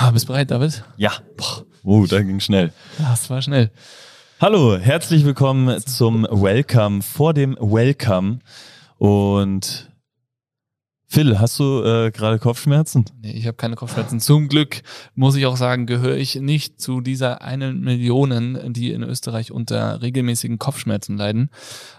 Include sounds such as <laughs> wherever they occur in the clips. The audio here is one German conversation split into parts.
Ah, bist du bereit, David? Ja. Boah. Oh, da ging schnell. Das war schnell. Hallo, herzlich willkommen zum Welcome vor dem Welcome. Und Phil, hast du äh, gerade Kopfschmerzen? Nee, ich habe keine Kopfschmerzen. Zum Glück muss ich auch sagen, gehöre ich nicht zu dieser einen Millionen, die in Österreich unter regelmäßigen Kopfschmerzen leiden.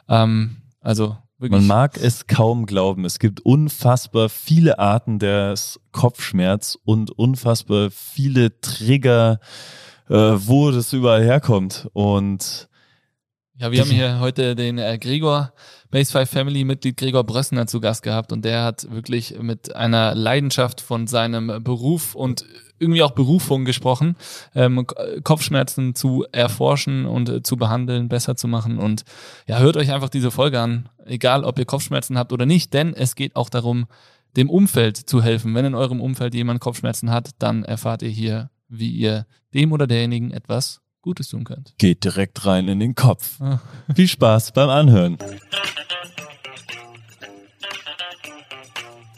Ähm, also wirklich. Man mag es kaum glauben. Es gibt unfassbar viele Arten des Kopfschmerz und unfassbar viele Trigger, äh, wo das überall herkommt. Und ja, wir haben hier heute den äh, Gregor, Base 5 Family Mitglied Gregor Brössner zu Gast gehabt und der hat wirklich mit einer Leidenschaft von seinem Beruf und irgendwie auch Berufung gesprochen, ähm, Kopfschmerzen zu erforschen und äh, zu behandeln, besser zu machen und ja, hört euch einfach diese Folge an, egal ob ihr Kopfschmerzen habt oder nicht, denn es geht auch darum, dem Umfeld zu helfen. Wenn in eurem Umfeld jemand Kopfschmerzen hat, dann erfahrt ihr hier, wie ihr dem oder derjenigen etwas Gutes tun könnt. Geht direkt rein in den Kopf. Ah. Viel Spaß beim Anhören.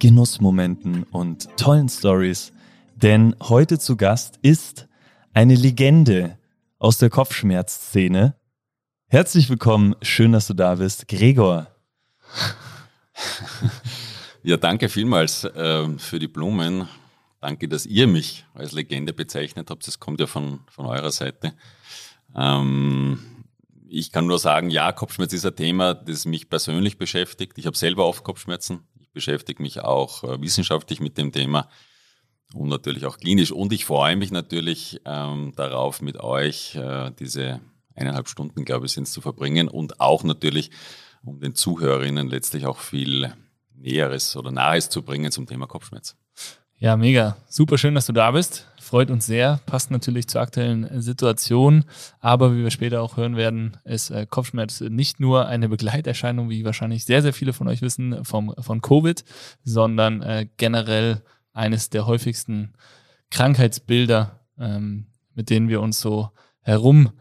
Genussmomenten und tollen Stories, denn heute zu Gast ist eine Legende aus der Kopfschmerzszene. Herzlich willkommen, schön, dass du da bist, Gregor. <laughs> Ja, danke vielmals äh, für die Blumen. Danke, dass ihr mich als Legende bezeichnet habt. Das kommt ja von, von eurer Seite. Ähm, ich kann nur sagen, ja, Kopfschmerz ist ein Thema, das mich persönlich beschäftigt. Ich habe selber oft Kopfschmerzen. Beschäftige mich auch äh, wissenschaftlich mit dem Thema und natürlich auch klinisch. Und ich freue mich natürlich ähm, darauf, mit euch äh, diese eineinhalb Stunden, glaube ich, sind zu verbringen und auch natürlich, um den Zuhörerinnen letztlich auch viel Näheres oder Nahes zu bringen zum Thema Kopfschmerz. Ja, mega. Super schön, dass du da bist. Freut uns sehr. Passt natürlich zur aktuellen Situation. Aber wie wir später auch hören werden, ist äh, Kopfschmerz nicht nur eine Begleiterscheinung, wie wahrscheinlich sehr, sehr viele von euch wissen, vom, von Covid, sondern äh, generell eines der häufigsten Krankheitsbilder, ähm, mit denen wir uns so herum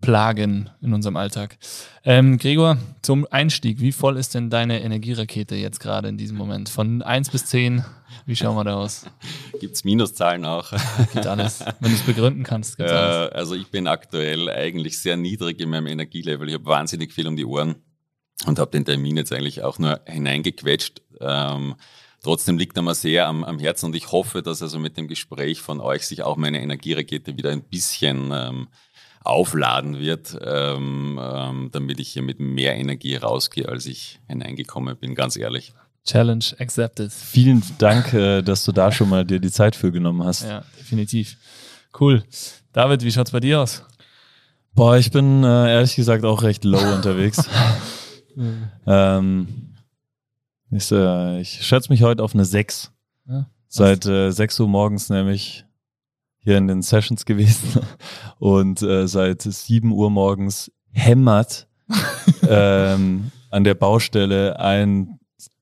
plagen in unserem Alltag. Ähm, Gregor, zum Einstieg, wie voll ist denn deine Energierakete jetzt gerade in diesem Moment? Von 1 bis 10, wie schauen wir da aus? <laughs> Gibt es Minuszahlen auch? Gibt alles. Wenn du es begründen kannst, gibt's äh, alles. Also ich bin aktuell eigentlich sehr niedrig in meinem Energielevel. Ich habe wahnsinnig viel um die Ohren und habe den Termin jetzt eigentlich auch nur hineingequetscht. Ähm, trotzdem liegt er mir sehr am, am, Herzen und ich hoffe, dass also mit dem Gespräch von euch sich auch meine Energierakete wieder ein bisschen ähm, aufladen wird, ähm, ähm, damit ich hier mit mehr Energie rausgehe, als ich hineingekommen bin, ganz ehrlich. Challenge accepted. Vielen Dank, äh, dass du da schon mal dir die Zeit für genommen hast. Ja, definitiv. Cool. David, wie schaut's bei dir aus? Boah, ich bin äh, ehrlich gesagt auch recht low <laughs> unterwegs. ähm, ich, äh, ich schätze mich heute auf eine 6. Ja, Seit äh, 6 Uhr morgens nämlich hier in den Sessions gewesen <laughs> und äh, seit 7 Uhr morgens hämmert <laughs> ähm, an der Baustelle ein,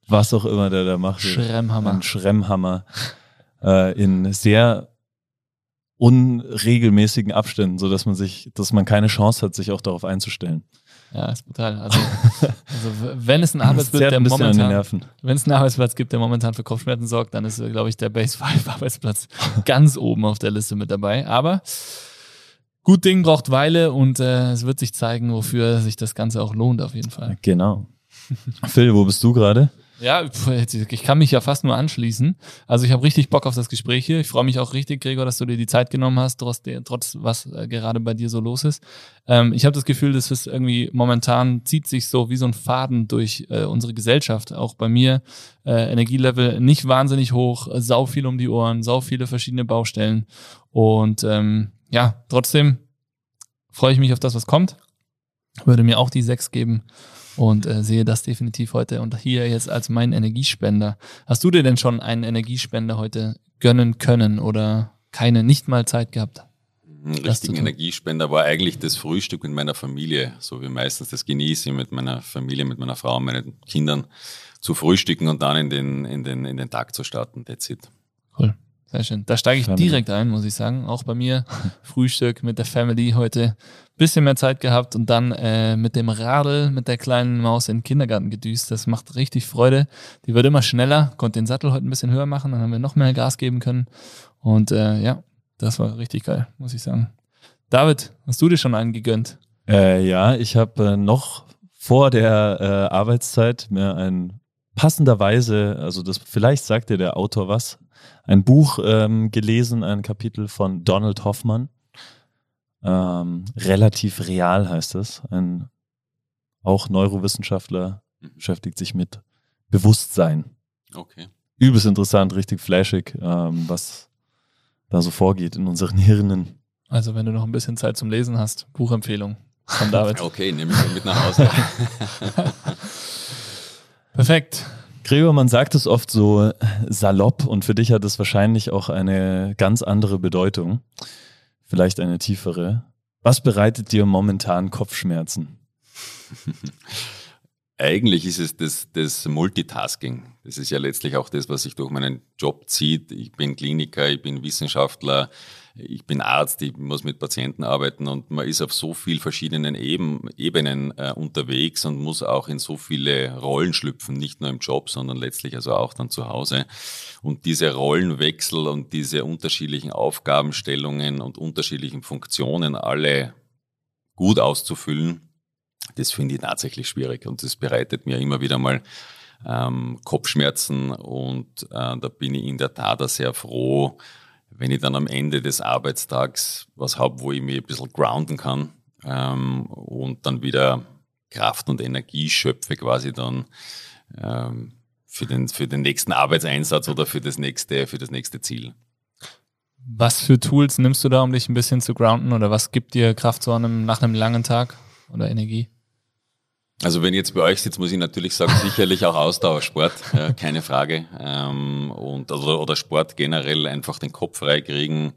was auch immer der da macht. Schremmhammer. Ein Schremmhammer äh, in sehr unregelmäßigen Abständen, so dass man sich, dass man keine Chance hat, sich auch darauf einzustellen. Ja, ist brutal. Also, <laughs> also wenn es einen Arbeitsplatz, der momentan, wenn es einen Arbeitsplatz gibt, der momentan für Kopfschmerzen sorgt, dann ist, glaube ich, der Base 5 Arbeitsplatz <laughs> ganz oben auf der Liste mit dabei. Aber gut Ding braucht Weile und äh, es wird sich zeigen, wofür sich das Ganze auch lohnt, auf jeden Fall. Genau. Phil, wo bist du gerade? Ja, ich kann mich ja fast nur anschließen. Also ich habe richtig Bock auf das Gespräch hier. Ich freue mich auch richtig, Gregor, dass du dir die Zeit genommen hast, trotz, trotz was äh, gerade bei dir so los ist. Ähm, ich habe das Gefühl, dass es irgendwie momentan zieht sich so wie so ein Faden durch äh, unsere Gesellschaft. Auch bei mir äh, Energielevel nicht wahnsinnig hoch, sau viel um die Ohren, sau viele verschiedene Baustellen. Und ähm, ja, trotzdem freue ich mich auf das, was kommt. Würde mir auch die sechs geben und äh, sehe das definitiv heute und hier jetzt als mein Energiespender. Hast du dir denn schon einen Energiespender heute gönnen können oder keine, nicht mal Zeit gehabt? richtigen Energiespender war eigentlich das Frühstück mit meiner Familie, so wie meistens das genieße mit meiner Familie, mit meiner Frau, meinen Kindern zu frühstücken und dann in den, in den, in den Tag zu starten. That's it. Cool. Sehr schön. Da steige ich Family. direkt ein, muss ich sagen. Auch bei mir <laughs> Frühstück mit der Family heute. Bisschen mehr Zeit gehabt und dann äh, mit dem Radl, mit der kleinen Maus in den Kindergarten gedüst. Das macht richtig Freude. Die wird immer schneller. Konnte den Sattel heute ein bisschen höher machen. Dann haben wir noch mehr Gas geben können. Und äh, ja, das war richtig geil, muss ich sagen. David, hast du dir schon einen gegönnt? Äh, ja, ich habe äh, noch vor der äh, Arbeitszeit mir ein passenderweise, also das vielleicht sagt dir der Autor was, ein Buch ähm, gelesen, ein Kapitel von Donald Hoffmann. Ähm, relativ real heißt es. Ein auch Neurowissenschaftler mhm. beschäftigt sich mit Bewusstsein. Okay. Übelst interessant, richtig flashig, ähm, was da so vorgeht in unseren <laughs> Hirnen. Also wenn du noch ein bisschen Zeit zum Lesen hast, Buchempfehlung von <laughs> David. okay, nehme ich mit nach Hause. <laughs> Perfekt. Gregor, man sagt es oft so salopp und für dich hat es wahrscheinlich auch eine ganz andere Bedeutung, vielleicht eine tiefere. Was bereitet dir momentan Kopfschmerzen? <laughs> Eigentlich ist es das, das Multitasking. Das ist ja letztlich auch das, was sich durch meinen Job zieht. Ich bin Kliniker, ich bin Wissenschaftler, ich bin Arzt, ich muss mit Patienten arbeiten und man ist auf so vielen verschiedenen Eben, Ebenen äh, unterwegs und muss auch in so viele Rollen schlüpfen, nicht nur im Job, sondern letztlich also auch dann zu Hause. Und diese Rollenwechsel und diese unterschiedlichen Aufgabenstellungen und unterschiedlichen Funktionen alle gut auszufüllen, das finde ich tatsächlich schwierig und das bereitet mir immer wieder mal ähm, Kopfschmerzen und äh, da bin ich in der Tat sehr froh, wenn ich dann am Ende des Arbeitstags was habe, wo ich mich ein bisschen grounden kann ähm, und dann wieder Kraft und Energie schöpfe quasi dann ähm, für, den, für den nächsten Arbeitseinsatz oder für das nächste, für das nächste Ziel. Was für Tools nimmst du da, um dich ein bisschen zu grounden oder was gibt dir Kraft so einem, nach einem langen Tag oder Energie? Also wenn ich jetzt bei euch sitze, muss ich natürlich sagen, <laughs> sicherlich auch Ausdauersport, ja, keine Frage. Ähm, und, oder, oder Sport generell einfach den Kopf freikriegen.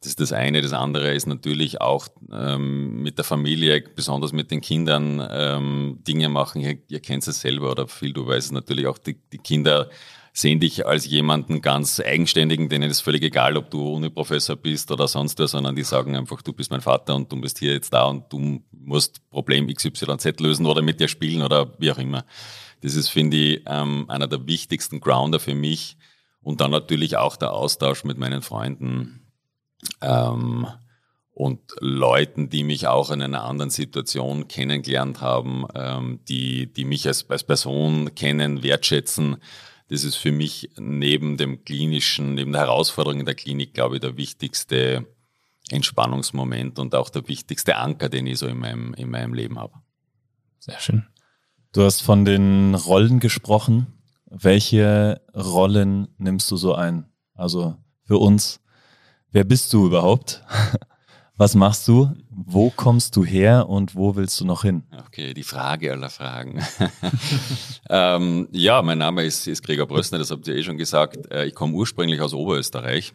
Das ist das eine. Das andere ist natürlich auch ähm, mit der Familie, besonders mit den Kindern, ähm, Dinge machen. Ihr, ihr kennt es selber oder viel, du weißt natürlich auch, die, die Kinder sehen dich als jemanden ganz eigenständigen, denen ist völlig egal, ob du Uniprofessor bist oder sonst was, sondern die sagen einfach, du bist mein Vater und du bist hier jetzt da und du musst Problem XYZ lösen oder mit dir spielen oder wie auch immer. Das ist, finde ich, ähm, einer der wichtigsten Grounder für mich. Und dann natürlich auch der Austausch mit meinen Freunden ähm, und Leuten, die mich auch in einer anderen Situation kennengelernt haben, ähm, die, die mich als, als Person kennen, wertschätzen das ist für mich neben dem klinischen, neben der Herausforderung in der Klinik, glaube ich, der wichtigste Entspannungsmoment und auch der wichtigste Anker, den ich so in meinem, in meinem Leben habe. Sehr schön. Du hast von den Rollen gesprochen. Welche Rollen nimmst du so ein? Also für uns, wer bist du überhaupt? <laughs> Was machst du? Wo kommst du her und wo willst du noch hin? Okay, die Frage aller Fragen. <laughs> ähm, ja, mein Name ist, ist Gregor Brössner, das habt ihr eh schon gesagt. Äh, ich komme ursprünglich aus Oberösterreich,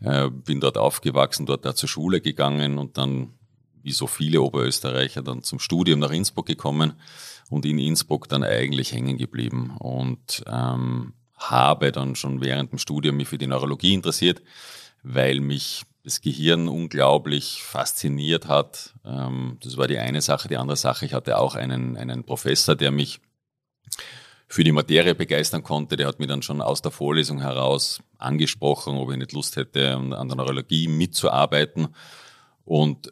äh, bin dort aufgewachsen, dort da zur Schule gegangen und dann, wie so viele Oberösterreicher, dann zum Studium nach Innsbruck gekommen und in Innsbruck dann eigentlich hängen geblieben und ähm, habe dann schon während dem Studium mich für die Neurologie interessiert, weil mich das Gehirn unglaublich fasziniert hat. Ähm, das war die eine Sache. Die andere Sache, ich hatte auch einen, einen Professor, der mich für die Materie begeistern konnte. Der hat mir dann schon aus der Vorlesung heraus angesprochen, ob ich nicht Lust hätte, an der Neurologie mitzuarbeiten. Und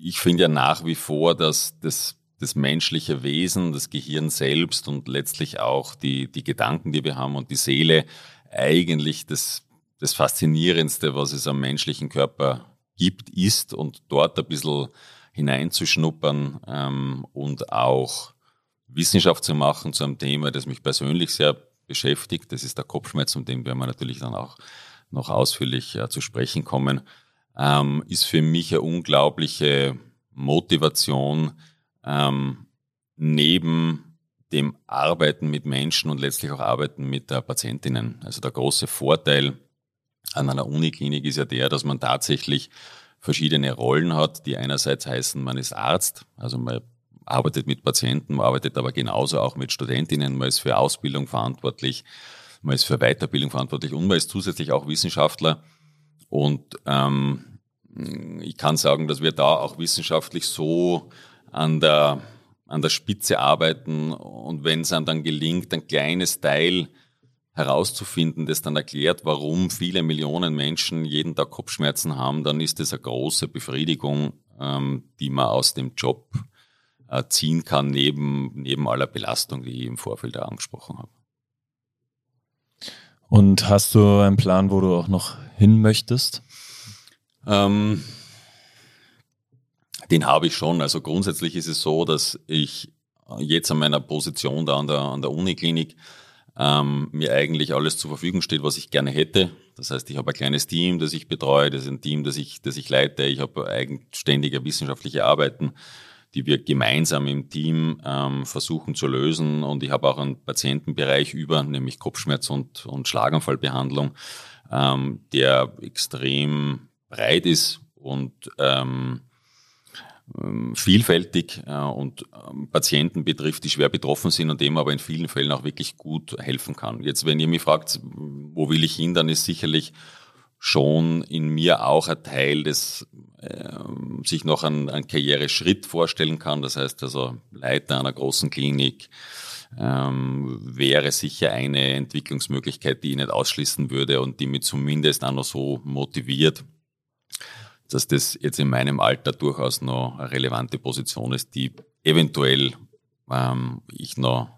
ich finde ja nach wie vor, dass das, das menschliche Wesen, das Gehirn selbst und letztlich auch die, die Gedanken, die wir haben und die Seele eigentlich das das Faszinierendste, was es am menschlichen Körper gibt, ist und dort ein bisschen hineinzuschnuppern ähm, und auch Wissenschaft zu machen zu einem Thema, das mich persönlich sehr beschäftigt. Das ist der Kopfschmerz, um den werden wir natürlich dann auch noch ausführlich äh, zu sprechen kommen, ähm, ist für mich eine unglaubliche Motivation ähm, neben dem Arbeiten mit Menschen und letztlich auch Arbeiten mit äh, Patientinnen. Also der große Vorteil an einer Uniklinik ist ja der, dass man tatsächlich verschiedene Rollen hat, die einerseits heißen, man ist Arzt, also man arbeitet mit Patienten, man arbeitet aber genauso auch mit Studentinnen, man ist für Ausbildung verantwortlich, man ist für Weiterbildung verantwortlich und man ist zusätzlich auch Wissenschaftler. Und ähm, ich kann sagen, dass wir da auch wissenschaftlich so an der, an der Spitze arbeiten und wenn es dann gelingt, ein kleines Teil herauszufinden, das dann erklärt, warum viele Millionen Menschen jeden Tag Kopfschmerzen haben, dann ist das eine große Befriedigung, ähm, die man aus dem Job äh, ziehen kann, neben, neben aller Belastung, die ich im Vorfeld angesprochen habe. Und hast du einen Plan, wo du auch noch hin möchtest? Ähm, den habe ich schon. Also grundsätzlich ist es so, dass ich jetzt an meiner Position da an der, an der Uniklinik ähm, mir eigentlich alles zur Verfügung steht, was ich gerne hätte. Das heißt, ich habe ein kleines Team, das ich betreue, das ist ein Team, das ich, das ich leite. Ich habe eigenständige wissenschaftliche Arbeiten, die wir gemeinsam im Team ähm, versuchen zu lösen. Und ich habe auch einen Patientenbereich über, nämlich Kopfschmerz und, und Schlaganfallbehandlung, ähm, der extrem breit ist und ähm, vielfältig äh, und ähm, Patienten betrifft, die schwer betroffen sind und dem aber in vielen Fällen auch wirklich gut helfen kann. Jetzt, wenn ihr mich fragt, wo will ich hin, dann ist sicherlich schon in mir auch ein Teil, das äh, sich noch ein, ein Karriereschritt vorstellen kann. Das heißt also Leiter einer großen Klinik ähm, wäre sicher eine Entwicklungsmöglichkeit, die ich nicht ausschließen würde und die mich zumindest auch noch so motiviert, dass das jetzt in meinem Alter durchaus noch eine relevante Position ist, die eventuell ähm, ich noch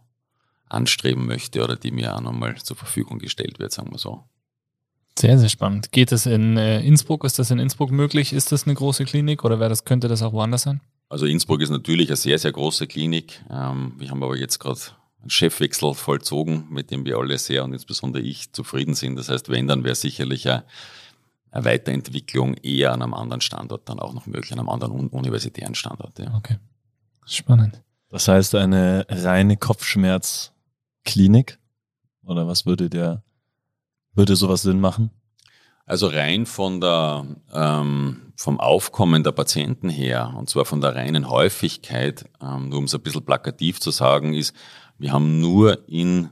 anstreben möchte oder die mir auch nochmal zur Verfügung gestellt wird, sagen wir so. Sehr, sehr spannend. Geht das in äh, Innsbruck? Ist das in Innsbruck möglich? Ist das eine große Klinik oder wäre das, könnte das auch woanders sein? Also Innsbruck ist natürlich eine sehr, sehr große Klinik. Ähm, wir haben aber jetzt gerade einen Chefwechsel vollzogen, mit dem wir alle sehr und insbesondere ich zufrieden sind. Das heißt, wenn, dann wäre sicherlich eine Weiterentwicklung eher an einem anderen Standort dann auch noch möglich, an einem anderen universitären Standort. Ja. Okay. Spannend. Das heißt eine reine Kopfschmerzklinik? Oder was würde der, würde sowas Sinn machen? Also rein von der, ähm, vom Aufkommen der Patienten her, und zwar von der reinen Häufigkeit, ähm, nur um es ein bisschen plakativ zu sagen, ist, wir haben nur in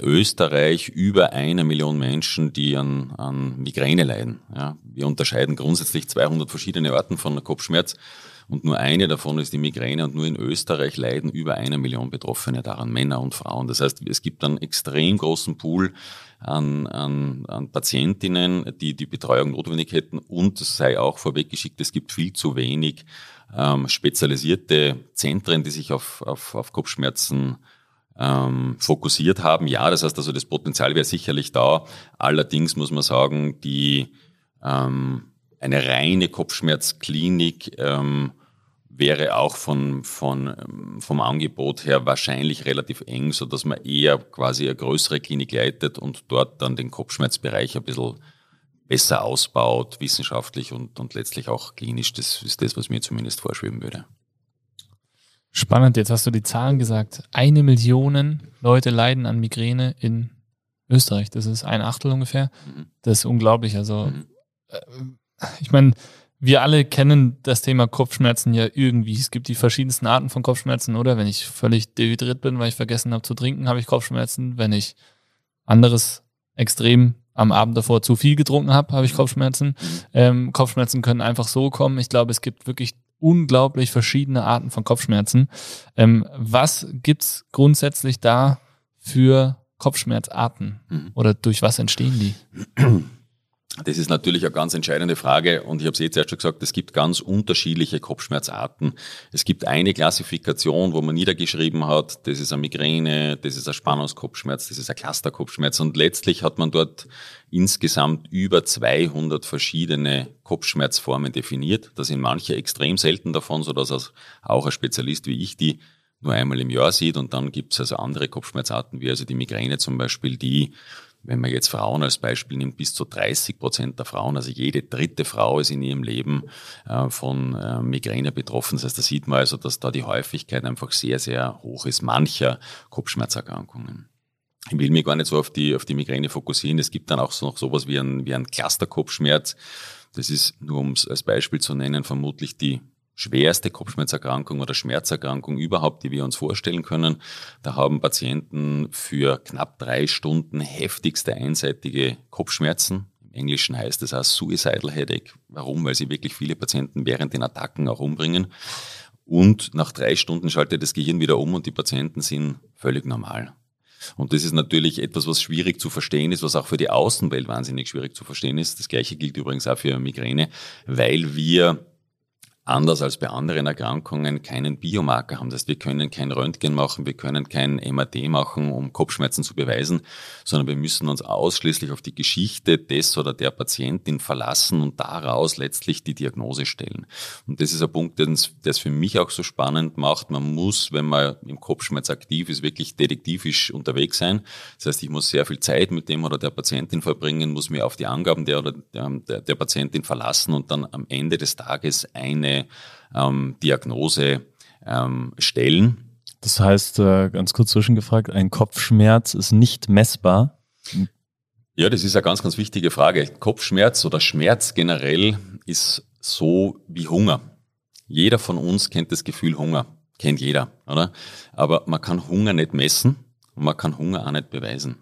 Österreich über eine Million Menschen, die an, an Migräne leiden. Ja, wir unterscheiden grundsätzlich 200 verschiedene Arten von Kopfschmerz und nur eine davon ist die Migräne und nur in Österreich leiden über eine Million Betroffene daran, Männer und Frauen. Das heißt, es gibt einen extrem großen Pool an, an, an Patientinnen, die die Betreuung notwendig hätten und es sei auch vorweggeschickt, es gibt viel zu wenig ähm, spezialisierte Zentren, die sich auf, auf, auf Kopfschmerzen ähm, fokussiert haben. Ja, das heißt also, das Potenzial wäre sicherlich da. Allerdings muss man sagen, die ähm, eine reine Kopfschmerzklinik ähm, wäre auch von, von, ähm, vom Angebot her wahrscheinlich relativ eng, so dass man eher quasi eine größere Klinik leitet und dort dann den Kopfschmerzbereich ein bisschen besser ausbaut, wissenschaftlich und, und letztlich auch klinisch. Das ist das, was mir zumindest vorschweben würde. Spannend, jetzt hast du die Zahlen gesagt. Eine Million Leute leiden an Migräne in Österreich. Das ist ein Achtel ungefähr. Mhm. Das ist unglaublich. Also, mhm. äh, ich meine, wir alle kennen das Thema Kopfschmerzen ja irgendwie. Es gibt die verschiedensten Arten von Kopfschmerzen, oder? Wenn ich völlig dehydriert bin, weil ich vergessen habe zu trinken, habe ich Kopfschmerzen. Wenn ich anderes extrem am Abend davor zu viel getrunken habe, habe ich mhm. Kopfschmerzen. Ähm, Kopfschmerzen können einfach so kommen. Ich glaube, es gibt wirklich unglaublich verschiedene Arten von Kopfschmerzen. Ähm, was gibt's grundsätzlich da für Kopfschmerzarten mhm. oder durch was entstehen die? <clears throat> Das ist natürlich eine ganz entscheidende Frage und ich habe es jetzt erst schon gesagt, es gibt ganz unterschiedliche Kopfschmerzarten. Es gibt eine Klassifikation, wo man niedergeschrieben hat, das ist eine Migräne, das ist ein Spannungskopfschmerz, das ist ein Clusterkopfschmerz und letztlich hat man dort insgesamt über 200 verschiedene Kopfschmerzformen definiert. Da sind manche extrem selten davon, so dass auch ein Spezialist wie ich die nur einmal im Jahr sieht und dann gibt es also andere Kopfschmerzarten wie also die Migräne zum Beispiel, die wenn man jetzt Frauen als Beispiel nimmt, bis zu 30 Prozent der Frauen, also jede dritte Frau ist in ihrem Leben äh, von äh, Migräne betroffen. Das heißt, da sieht man also, dass da die Häufigkeit einfach sehr, sehr hoch ist, mancher Kopfschmerzerkrankungen. Ich will mich gar nicht so auf die, auf die Migräne fokussieren. Es gibt dann auch so noch sowas wie ein, wie ein Clusterkopfschmerz. Das ist, nur um es als Beispiel zu nennen, vermutlich die schwerste Kopfschmerzerkrankung oder Schmerzerkrankung überhaupt, die wir uns vorstellen können. Da haben Patienten für knapp drei Stunden heftigste einseitige Kopfschmerzen. Im Englischen heißt es auch Suicidal Headache. Warum? Weil sie wirklich viele Patienten während den Attacken auch umbringen. Und nach drei Stunden schaltet das Gehirn wieder um und die Patienten sind völlig normal. Und das ist natürlich etwas, was schwierig zu verstehen ist, was auch für die Außenwelt wahnsinnig schwierig zu verstehen ist. Das gleiche gilt übrigens auch für Migräne, weil wir anders als bei anderen Erkrankungen keinen Biomarker haben. Das heißt, wir können kein Röntgen machen, wir können kein MRT machen, um Kopfschmerzen zu beweisen, sondern wir müssen uns ausschließlich auf die Geschichte des oder der Patientin verlassen und daraus letztlich die Diagnose stellen. Und das ist ein Punkt, der es für mich auch so spannend macht. Man muss, wenn man im Kopfschmerz aktiv ist, wirklich detektivisch unterwegs sein. Das heißt, ich muss sehr viel Zeit mit dem oder der Patientin verbringen, muss mir auf die Angaben der oder der, der Patientin verlassen und dann am Ende des Tages eine ähm, Diagnose ähm, stellen. Das heißt, äh, ganz kurz zwischengefragt, ein Kopfschmerz ist nicht messbar. Ja, das ist eine ganz, ganz wichtige Frage. Kopfschmerz oder Schmerz generell ist so wie Hunger. Jeder von uns kennt das Gefühl Hunger. Kennt jeder, oder? Aber man kann Hunger nicht messen und man kann Hunger auch nicht beweisen.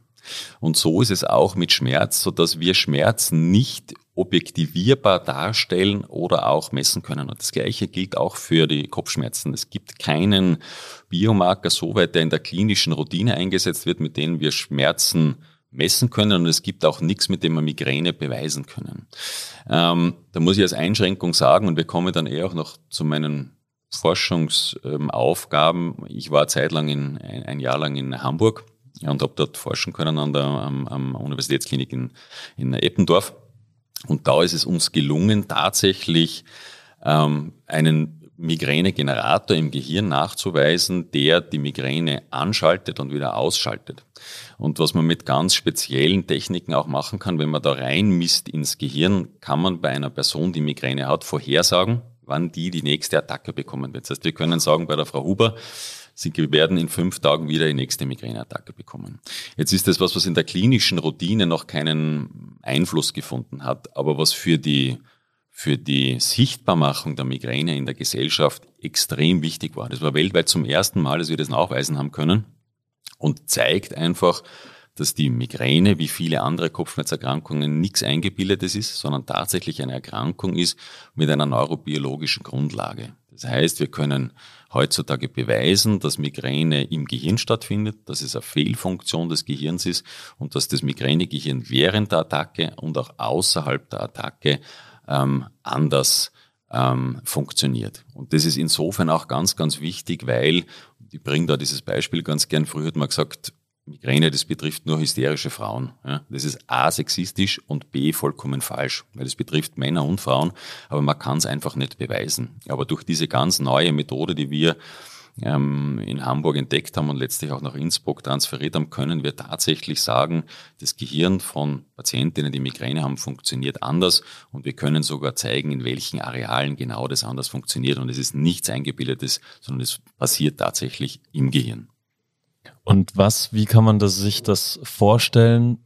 Und so ist es auch mit Schmerz, so dass wir Schmerz nicht objektivierbar darstellen oder auch messen können. Und das Gleiche gilt auch für die Kopfschmerzen. Es gibt keinen Biomarker, soweit der in der klinischen Routine eingesetzt wird, mit denen wir Schmerzen messen können und es gibt auch nichts, mit dem wir Migräne beweisen können. Ähm, da muss ich als Einschränkung sagen, und wir kommen dann eher auch noch zu meinen Forschungsaufgaben. Ich war zeitlang in, ein Jahr lang in Hamburg und habe dort forschen können an der am, am Universitätsklinik in, in Eppendorf. Und da ist es uns gelungen, tatsächlich ähm, einen Migränegenerator im Gehirn nachzuweisen, der die Migräne anschaltet und wieder ausschaltet. Und was man mit ganz speziellen Techniken auch machen kann, wenn man da reinmisst ins Gehirn, kann man bei einer Person, die Migräne hat, vorhersagen, wann die die nächste Attacke bekommen wird. Das heißt, wir können sagen bei der Frau Huber, Sie werden in fünf Tagen wieder die nächste Migräneattacke bekommen. Jetzt ist das was, was in der klinischen Routine noch keinen Einfluss gefunden hat, aber was für die, für die Sichtbarmachung der Migräne in der Gesellschaft extrem wichtig war. Das war weltweit zum ersten Mal, dass wir das nachweisen haben können und zeigt einfach, dass die Migräne, wie viele andere Kopfschmerzerkrankungen, nichts Eingebildetes ist, sondern tatsächlich eine Erkrankung ist mit einer neurobiologischen Grundlage. Das heißt, wir können heutzutage beweisen, dass Migräne im Gehirn stattfindet, dass es eine Fehlfunktion des Gehirns ist und dass das Migränegehirn während der Attacke und auch außerhalb der Attacke ähm, anders ähm, funktioniert. Und das ist insofern auch ganz, ganz wichtig, weil, ich bringe da dieses Beispiel ganz gern, früher hat man gesagt, Migräne, das betrifft nur hysterische Frauen. Ja. Das ist A, sexistisch und B, vollkommen falsch, weil es betrifft Männer und Frauen, aber man kann es einfach nicht beweisen. Aber durch diese ganz neue Methode, die wir ähm, in Hamburg entdeckt haben und letztlich auch nach Innsbruck transferiert haben, können wir tatsächlich sagen, das Gehirn von Patientinnen, die Migräne haben, funktioniert anders und wir können sogar zeigen, in welchen Arealen genau das anders funktioniert. Und es ist nichts Eingebildetes, sondern es passiert tatsächlich im Gehirn. Und was, wie kann man das, sich das vorstellen?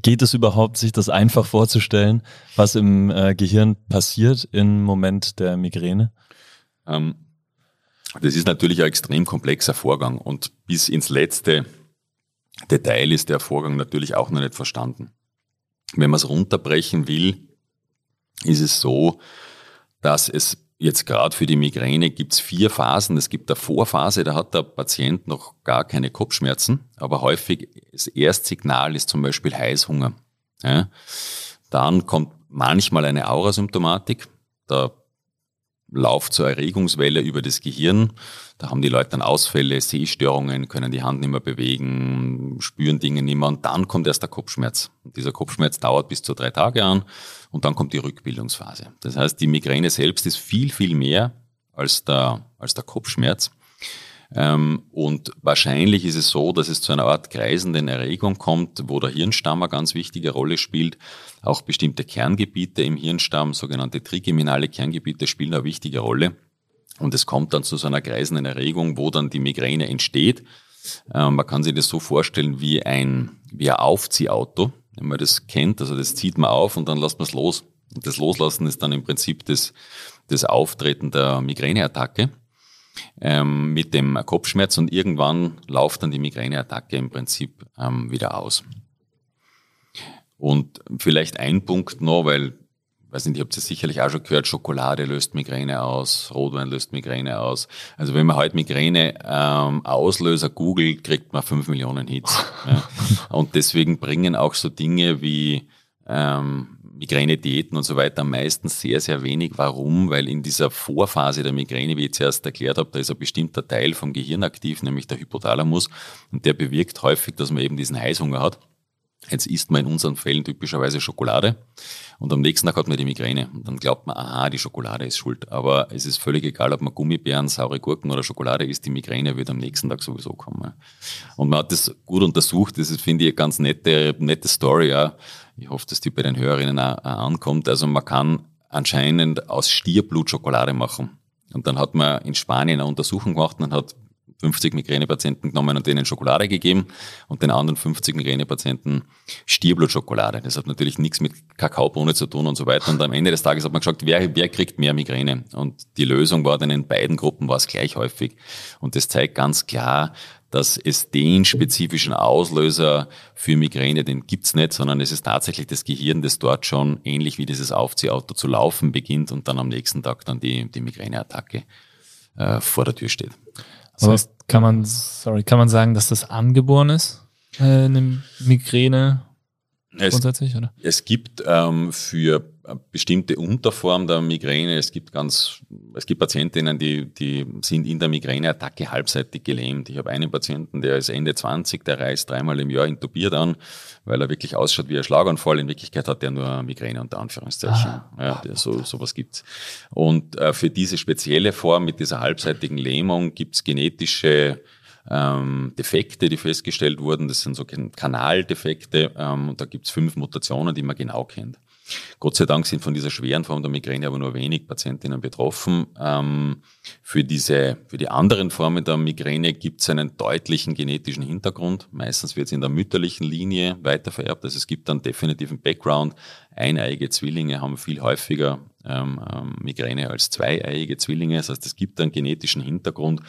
Geht es überhaupt, sich das einfach vorzustellen, was im äh, Gehirn passiert im Moment der Migräne? Ähm, das ist natürlich ein extrem komplexer Vorgang und bis ins letzte Detail ist der Vorgang natürlich auch noch nicht verstanden. Wenn man es runterbrechen will, ist es so, dass es Jetzt gerade für die Migräne gibt's vier Phasen. Es gibt eine Vorphase, da hat der Patient noch gar keine Kopfschmerzen, aber häufig das Erstsignal ist zum Beispiel Heißhunger. Ja. Dann kommt manchmal eine Aurasymptomatik. Da Lauf zur Erregungswelle über das Gehirn. Da haben die Leute dann Ausfälle, Sehstörungen, können die Hand nicht mehr bewegen, spüren Dinge nicht mehr und dann kommt erst der Kopfschmerz. Und dieser Kopfschmerz dauert bis zu drei Tage an und dann kommt die Rückbildungsphase. Das heißt, die Migräne selbst ist viel, viel mehr als der, als der Kopfschmerz. Ähm, und wahrscheinlich ist es so, dass es zu einer Art kreisenden Erregung kommt, wo der Hirnstamm eine ganz wichtige Rolle spielt. Auch bestimmte Kerngebiete im Hirnstamm, sogenannte trigeminale Kerngebiete, spielen eine wichtige Rolle. Und es kommt dann zu so einer kreisenden Erregung, wo dann die Migräne entsteht. Ähm, man kann sich das so vorstellen wie ein, wie ein Aufziehauto. wenn man das kennt. Also das zieht man auf und dann lässt man es los. Und das Loslassen ist dann im Prinzip das, das Auftreten der Migräneattacke ähm, mit dem Kopfschmerz und irgendwann läuft dann die Migräneattacke im Prinzip ähm, wieder aus. Und vielleicht ein Punkt noch, weil weiß nicht, ihr habt es sicherlich auch schon gehört, Schokolade löst Migräne aus, Rotwein löst Migräne aus. Also wenn man heute Migräne ähm, Auslöser googelt, kriegt man fünf Millionen Hits. <laughs> ja. Und deswegen bringen auch so Dinge wie ähm, Migräne-Diäten und so weiter meistens sehr, sehr wenig. Warum? Weil in dieser Vorphase der Migräne, wie ich zuerst erklärt habe, da ist ein bestimmter Teil vom Gehirn aktiv, nämlich der Hypothalamus, und der bewirkt häufig, dass man eben diesen Heißhunger hat. Jetzt isst man in unseren Fällen typischerweise Schokolade und am nächsten Tag hat man die Migräne. Und dann glaubt man, aha, die Schokolade ist schuld. Aber es ist völlig egal, ob man Gummibären, saure Gurken oder Schokolade isst, die Migräne wird am nächsten Tag sowieso kommen. Und man hat das gut untersucht. Das ist, finde ich, eine ganz nette, nette Story. Ja. Ich hoffe, dass die bei den Hörerinnen auch, ankommt. Also man kann anscheinend aus Stierblut Schokolade machen. Und dann hat man in Spanien eine Untersuchung gemacht und hat 50 Migränepatienten genommen und denen Schokolade gegeben und den anderen 50 Migränepatienten Stierblutschokolade. Das hat natürlich nichts mit Kakaobohne zu tun und so weiter. Und am Ende des Tages hat man gesagt, wer, wer kriegt mehr Migräne? Und die Lösung war dann in beiden Gruppen war es gleich häufig. Und das zeigt ganz klar, dass es den spezifischen Auslöser für Migräne, den gibt's nicht, sondern es ist tatsächlich das Gehirn, das dort schon ähnlich wie dieses Aufziehauto zu laufen beginnt und dann am nächsten Tag dann die, die Migräneattacke äh, vor der Tür steht. Das Aber heißt, kann man, sorry, kann man sagen, dass das angeboren ist? Äh, eine Migräne es, grundsätzlich, oder? Es gibt ähm, für bestimmte Unterform der Migräne, es gibt ganz, es gibt Patientinnen, die, die sind in der Migräneattacke halbseitig gelähmt. Ich habe einen Patienten, der ist Ende 20, der reist dreimal im Jahr intubiert an, weil er wirklich ausschaut wie ein Schlaganfall. In Wirklichkeit hat er nur Migräne unter Anführungszeichen. Ah. Ja, der, so, sowas gibt's. Und äh, für diese spezielle Form mit dieser halbseitigen Lähmung gibt's genetische ähm, Defekte, die festgestellt wurden. Das sind so Kanaldefekte. Ähm, und da gibt's fünf Mutationen, die man genau kennt. Gott sei Dank sind von dieser schweren Form der Migräne aber nur wenig Patientinnen betroffen. Ähm, für, diese, für die anderen Formen der Migräne gibt es einen deutlichen genetischen Hintergrund. Meistens wird es in der mütterlichen Linie weitervererbt. Also es gibt einen definitiven Background. Eineiige Zwillinge haben viel häufiger ähm, ähm, Migräne als zweieiige Zwillinge. Das heißt, es gibt einen genetischen Hintergrund,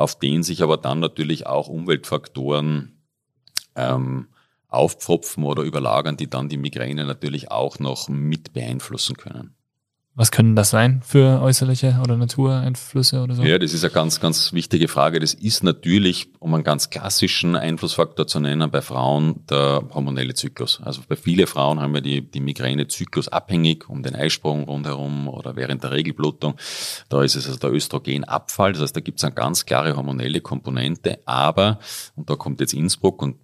auf den sich aber dann natürlich auch Umweltfaktoren ähm, aufpfropfen oder überlagern, die dann die Migräne natürlich auch noch mit beeinflussen können. Was können das sein für äußerliche oder Natureinflüsse oder so? Ja, das ist eine ganz, ganz wichtige Frage. Das ist natürlich, um einen ganz klassischen Einflussfaktor zu nennen, bei Frauen der hormonelle Zyklus. Also bei vielen Frauen haben wir die, die Migräne zyklusabhängig um den Eisprung rundherum oder während der Regelblutung. Da ist es also der Östrogenabfall. Das heißt, da gibt es eine ganz klare hormonelle Komponente. Aber, und da kommt jetzt Innsbruck und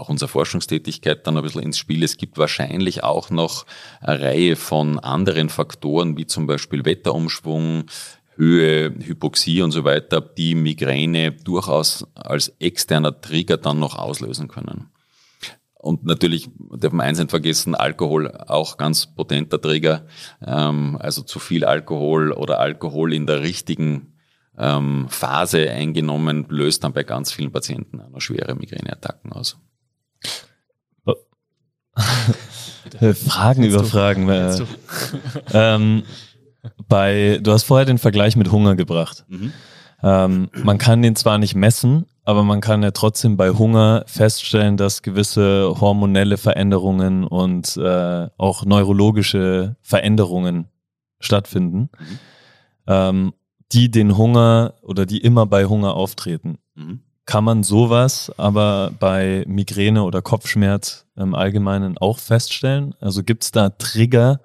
auch unsere Forschungstätigkeit dann ein bisschen ins Spiel. Es gibt wahrscheinlich auch noch eine Reihe von anderen Faktoren, wie zum Beispiel Wetterumschwung, Höhe, Hypoxie und so weiter, die Migräne durchaus als externer Trigger dann noch auslösen können. Und natürlich darf man eins nicht vergessen, Alkohol auch ganz potenter Trigger. Ähm, also zu viel Alkohol oder Alkohol in der richtigen ähm, Phase eingenommen, löst dann bei ganz vielen Patienten eine schwere Migräneattacken aus. Fragen über Fragen. Äh, <laughs> ähm, bei, du hast vorher den Vergleich mit Hunger gebracht. Mhm. Ähm, man kann den zwar nicht messen, aber man kann ja trotzdem bei Hunger feststellen, dass gewisse hormonelle Veränderungen und äh, auch neurologische Veränderungen stattfinden, mhm. ähm, die den Hunger oder die immer bei Hunger auftreten. Mhm. Kann man sowas aber bei Migräne oder Kopfschmerz im Allgemeinen auch feststellen? Also gibt es da Trigger,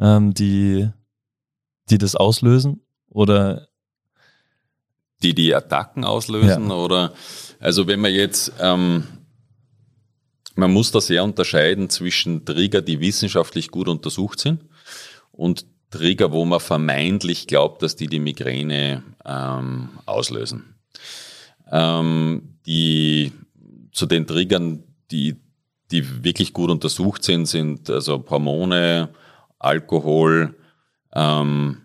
ähm, die, die das auslösen? Oder die die Attacken auslösen? Ja. Oder also wenn man jetzt ähm, man muss da sehr unterscheiden zwischen Trigger, die wissenschaftlich gut untersucht sind und Trigger, wo man vermeintlich glaubt, dass die die Migräne ähm, auslösen. Ähm, die zu den Triggern, die, die wirklich gut untersucht sind, sind also Hormone, Alkohol, ähm,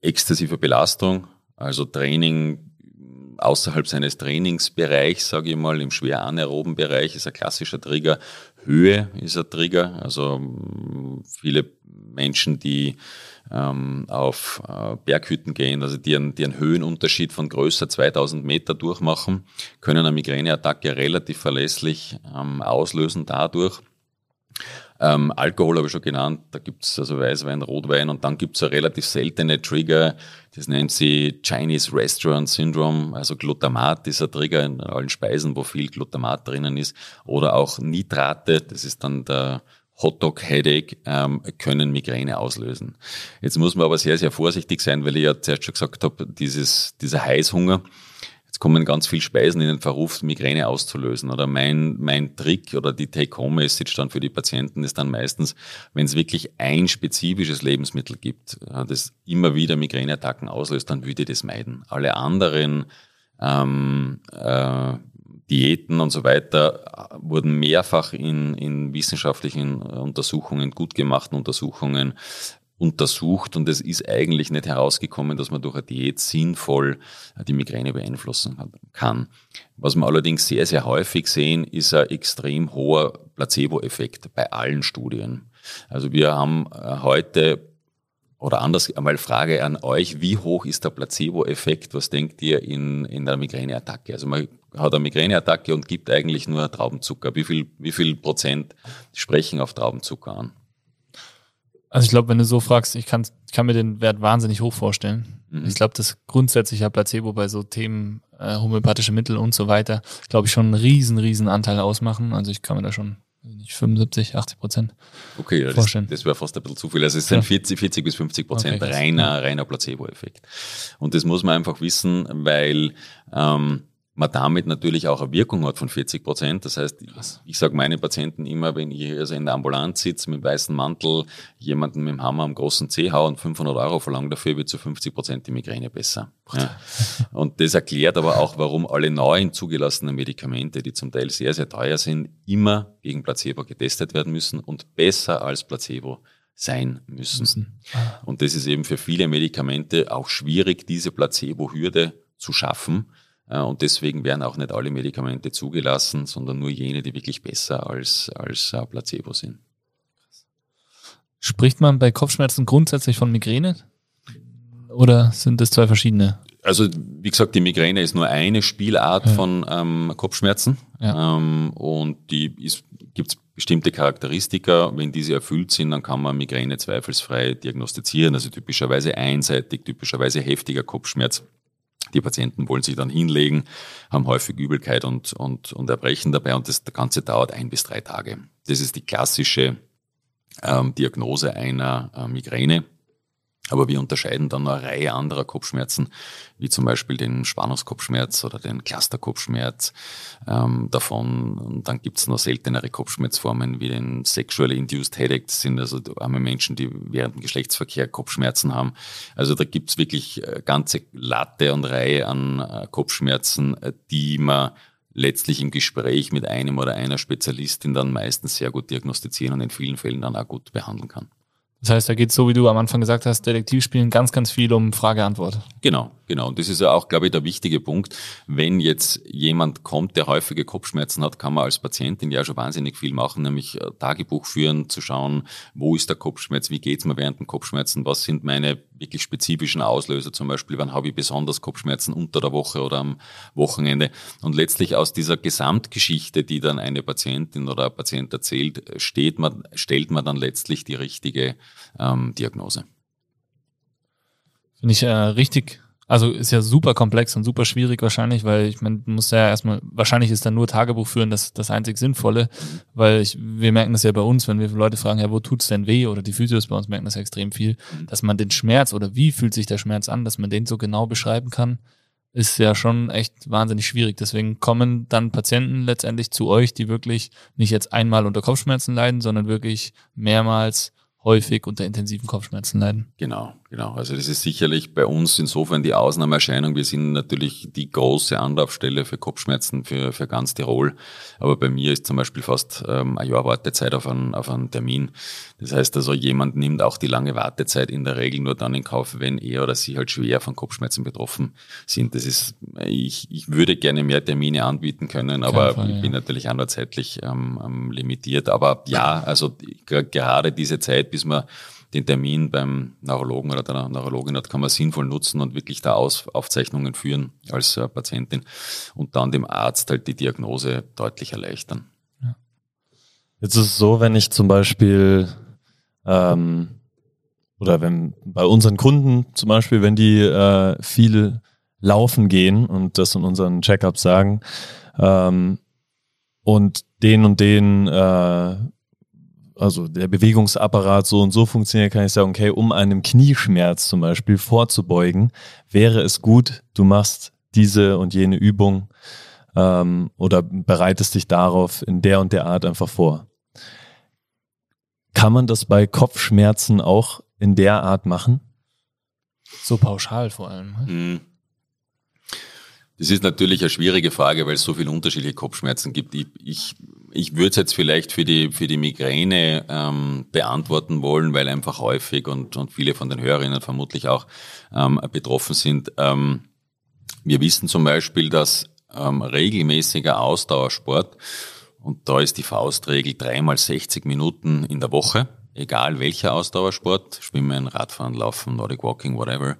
exzessive Belastung, also Training außerhalb seines Trainingsbereichs, sage ich mal, im schwer anaeroben Bereich ist ein klassischer Trigger. Höhe ist ein Trigger. Also viele Menschen, die ähm, auf äh, Berghütten gehen, also die einen, die einen Höhenunterschied von größer 2000 Meter durchmachen, können eine Migräneattacke relativ verlässlich ähm, auslösen dadurch. Ähm, Alkohol habe ich schon genannt, da gibt es also Weißwein, Rotwein und dann gibt es eine relativ seltene Trigger, das nennt sie Chinese Restaurant Syndrome, also Glutamat ist ein Trigger in allen Speisen, wo viel Glutamat drinnen ist, oder auch Nitrate, das ist dann der Hotdog Headache ähm, können Migräne auslösen. Jetzt muss man aber sehr, sehr vorsichtig sein, weil ich ja zuerst schon gesagt habe, dieses, dieser Heißhunger, Jetzt kommen ganz viele Speisen in den Verruf, Migräne auszulösen. Oder mein, mein Trick oder die Take-Home-Message dann für die Patienten ist dann meistens, wenn es wirklich ein spezifisches Lebensmittel gibt, das immer wieder Migräneattacken auslöst, dann würde ich das meiden. Alle anderen ähm, äh, Diäten und so weiter wurden mehrfach in, in wissenschaftlichen Untersuchungen, gut gemachten Untersuchungen untersucht und es ist eigentlich nicht herausgekommen, dass man durch eine Diät sinnvoll die Migräne beeinflussen kann. Was wir allerdings sehr, sehr häufig sehen, ist ein extrem hoher Placebo-Effekt bei allen Studien. Also wir haben äh, heute oder anders einmal Frage an euch, wie hoch ist der Placebo-Effekt? Was denkt ihr in, in der Migräneattacke? Also man hat eine Migräneattacke und gibt eigentlich nur Traubenzucker. Wie viel, wie viel Prozent sprechen auf Traubenzucker an? Also ich glaube, wenn du so fragst, ich kann, kann mir den Wert wahnsinnig hoch vorstellen. Mhm. Ich glaube, dass grundsätzlich ja Placebo bei so Themen äh, homöopathische Mittel und so weiter, glaube ich, schon einen riesen, riesen Anteil ausmachen. Also ich kann mir da schon nicht 75, 80 Prozent okay, ja, vorstellen. Das, das wäre fast ein bisschen zu viel. Also es sind ja. 40, 40 bis 50 Prozent okay, reiner, reiner Placebo-Effekt. Und das muss man einfach wissen, weil ähm, man damit natürlich auch eine Wirkung hat von 40 Prozent. Das heißt, ich, ich sage meinen Patienten immer, wenn ich also in der Ambulanz sitze mit weißem Mantel, jemanden mit dem Hammer am großen Zeh haue und 500 Euro verlange dafür, wird zu 50 Prozent die Migräne besser. Ja. Und das erklärt aber auch, warum alle neuen zugelassenen Medikamente, die zum Teil sehr, sehr teuer sind, immer gegen Placebo getestet werden müssen und besser als Placebo sein müssen. Und das ist eben für viele Medikamente auch schwierig, diese Placebo-Hürde zu schaffen und deswegen werden auch nicht alle Medikamente zugelassen, sondern nur jene, die wirklich besser als, als äh, Placebo sind. Spricht man bei Kopfschmerzen grundsätzlich von Migräne? Oder sind das zwei verschiedene? Also wie gesagt, die Migräne ist nur eine Spielart ja. von ähm, Kopfschmerzen ja. ähm, und die gibt es bestimmte Charakteristika. Wenn diese erfüllt sind, dann kann man Migräne zweifelsfrei diagnostizieren. Also typischerweise einseitig, typischerweise heftiger Kopfschmerz die Patienten wollen sich dann hinlegen, haben häufig Übelkeit und, und, und Erbrechen dabei und das, Ganze dauert ein bis drei Tage. Das ist die klassische ähm, Diagnose einer äh, Migräne. Aber wir unterscheiden dann eine Reihe anderer Kopfschmerzen, wie zum Beispiel den Spannungskopfschmerz oder den Clusterkopfschmerz ähm, davon. Und dann gibt's noch seltenere Kopfschmerzformen wie den Sexually Induced Headache. Das sind also arme Menschen, die während dem Geschlechtsverkehr Kopfschmerzen haben. Also da gibt's wirklich äh, ganze Latte und Reihe an äh, Kopfschmerzen, äh, die man letztlich im Gespräch mit einem oder einer Spezialistin dann meistens sehr gut diagnostizieren und in vielen Fällen dann auch gut behandeln kann. Das heißt, da geht es so, wie du am Anfang gesagt hast, Detektivspielen ganz, ganz viel um Frage-Antwort. Genau, genau. Und das ist ja auch, glaube ich, der wichtige Punkt. Wenn jetzt jemand kommt, der häufige Kopfschmerzen hat, kann man als Patientin ja schon wahnsinnig viel machen, nämlich äh, Tagebuch führen, zu schauen, wo ist der Kopfschmerz, wie geht's mir während den Kopfschmerzen, was sind meine wirklich spezifischen Auslöser, zum Beispiel, wann habe ich besonders Kopfschmerzen unter der Woche oder am Wochenende. Und letztlich aus dieser Gesamtgeschichte, die dann eine Patientin oder ein Patient erzählt, steht man, stellt man dann letztlich die richtige ähm, Diagnose. Finde ich äh, richtig. Also ist ja super komplex und super schwierig wahrscheinlich, weil ich meine, du musst ja erstmal, wahrscheinlich ist dann nur Tagebuch führen das, das einzig Sinnvolle, weil ich, wir merken das ja bei uns, wenn wir Leute fragen, ja, wo tut's denn weh? Oder die Physios bei uns merken das ja extrem viel, dass man den Schmerz oder wie fühlt sich der Schmerz an, dass man den so genau beschreiben kann, ist ja schon echt wahnsinnig schwierig. Deswegen kommen dann Patienten letztendlich zu euch, die wirklich nicht jetzt einmal unter Kopfschmerzen leiden, sondern wirklich mehrmals häufig unter intensiven Kopfschmerzen leiden. Genau, genau. Also das ist sicherlich bei uns insofern die Ausnahmeerscheinung. Wir sind natürlich die große Anlaufstelle für Kopfschmerzen für, für ganz Tirol. Aber bei mir ist zum Beispiel fast ähm, ein Jahr Wartezeit auf einen, auf einen Termin. Das heißt also, jemand nimmt auch die lange Wartezeit in der Regel nur dann in Kauf, wenn er oder sie halt schwer von Kopfschmerzen betroffen sind. Das ist, ich, ich würde gerne mehr Termine anbieten können, aber Fall, ich bin natürlich auch nur zeitlich ähm, ähm, limitiert. Aber ja, also gerade diese Zeit, bis man den Termin beim Neurologen oder der Neurologin hat, kann man sinnvoll nutzen und wirklich da Aus Aufzeichnungen führen als äh, Patientin und dann dem Arzt halt die Diagnose deutlich erleichtern. Jetzt ist es so, wenn ich zum Beispiel ähm, oder wenn bei unseren Kunden zum Beispiel, wenn die äh, viel laufen gehen und das in unseren Checkups sagen ähm, und den und den äh, also der Bewegungsapparat so und so funktioniert, kann ich sagen, okay, um einem Knieschmerz zum Beispiel vorzubeugen, wäre es gut, du machst diese und jene Übung ähm, oder bereitest dich darauf in der und der Art einfach vor. Kann man das bei Kopfschmerzen auch in der Art machen? So pauschal vor allem. Ne? Hm. Das ist natürlich eine schwierige Frage, weil es so viele unterschiedliche Kopfschmerzen gibt. Ich, ich ich würde es jetzt vielleicht für die, für die Migräne ähm, beantworten wollen, weil einfach häufig und, und viele von den Hörerinnen vermutlich auch ähm, betroffen sind. Ähm, wir wissen zum Beispiel, dass ähm, regelmäßiger Ausdauersport, und da ist die Faustregel dreimal 60 Minuten in der Woche, egal welcher Ausdauersport, Schwimmen, Radfahren, Laufen, Nordic Walking, whatever,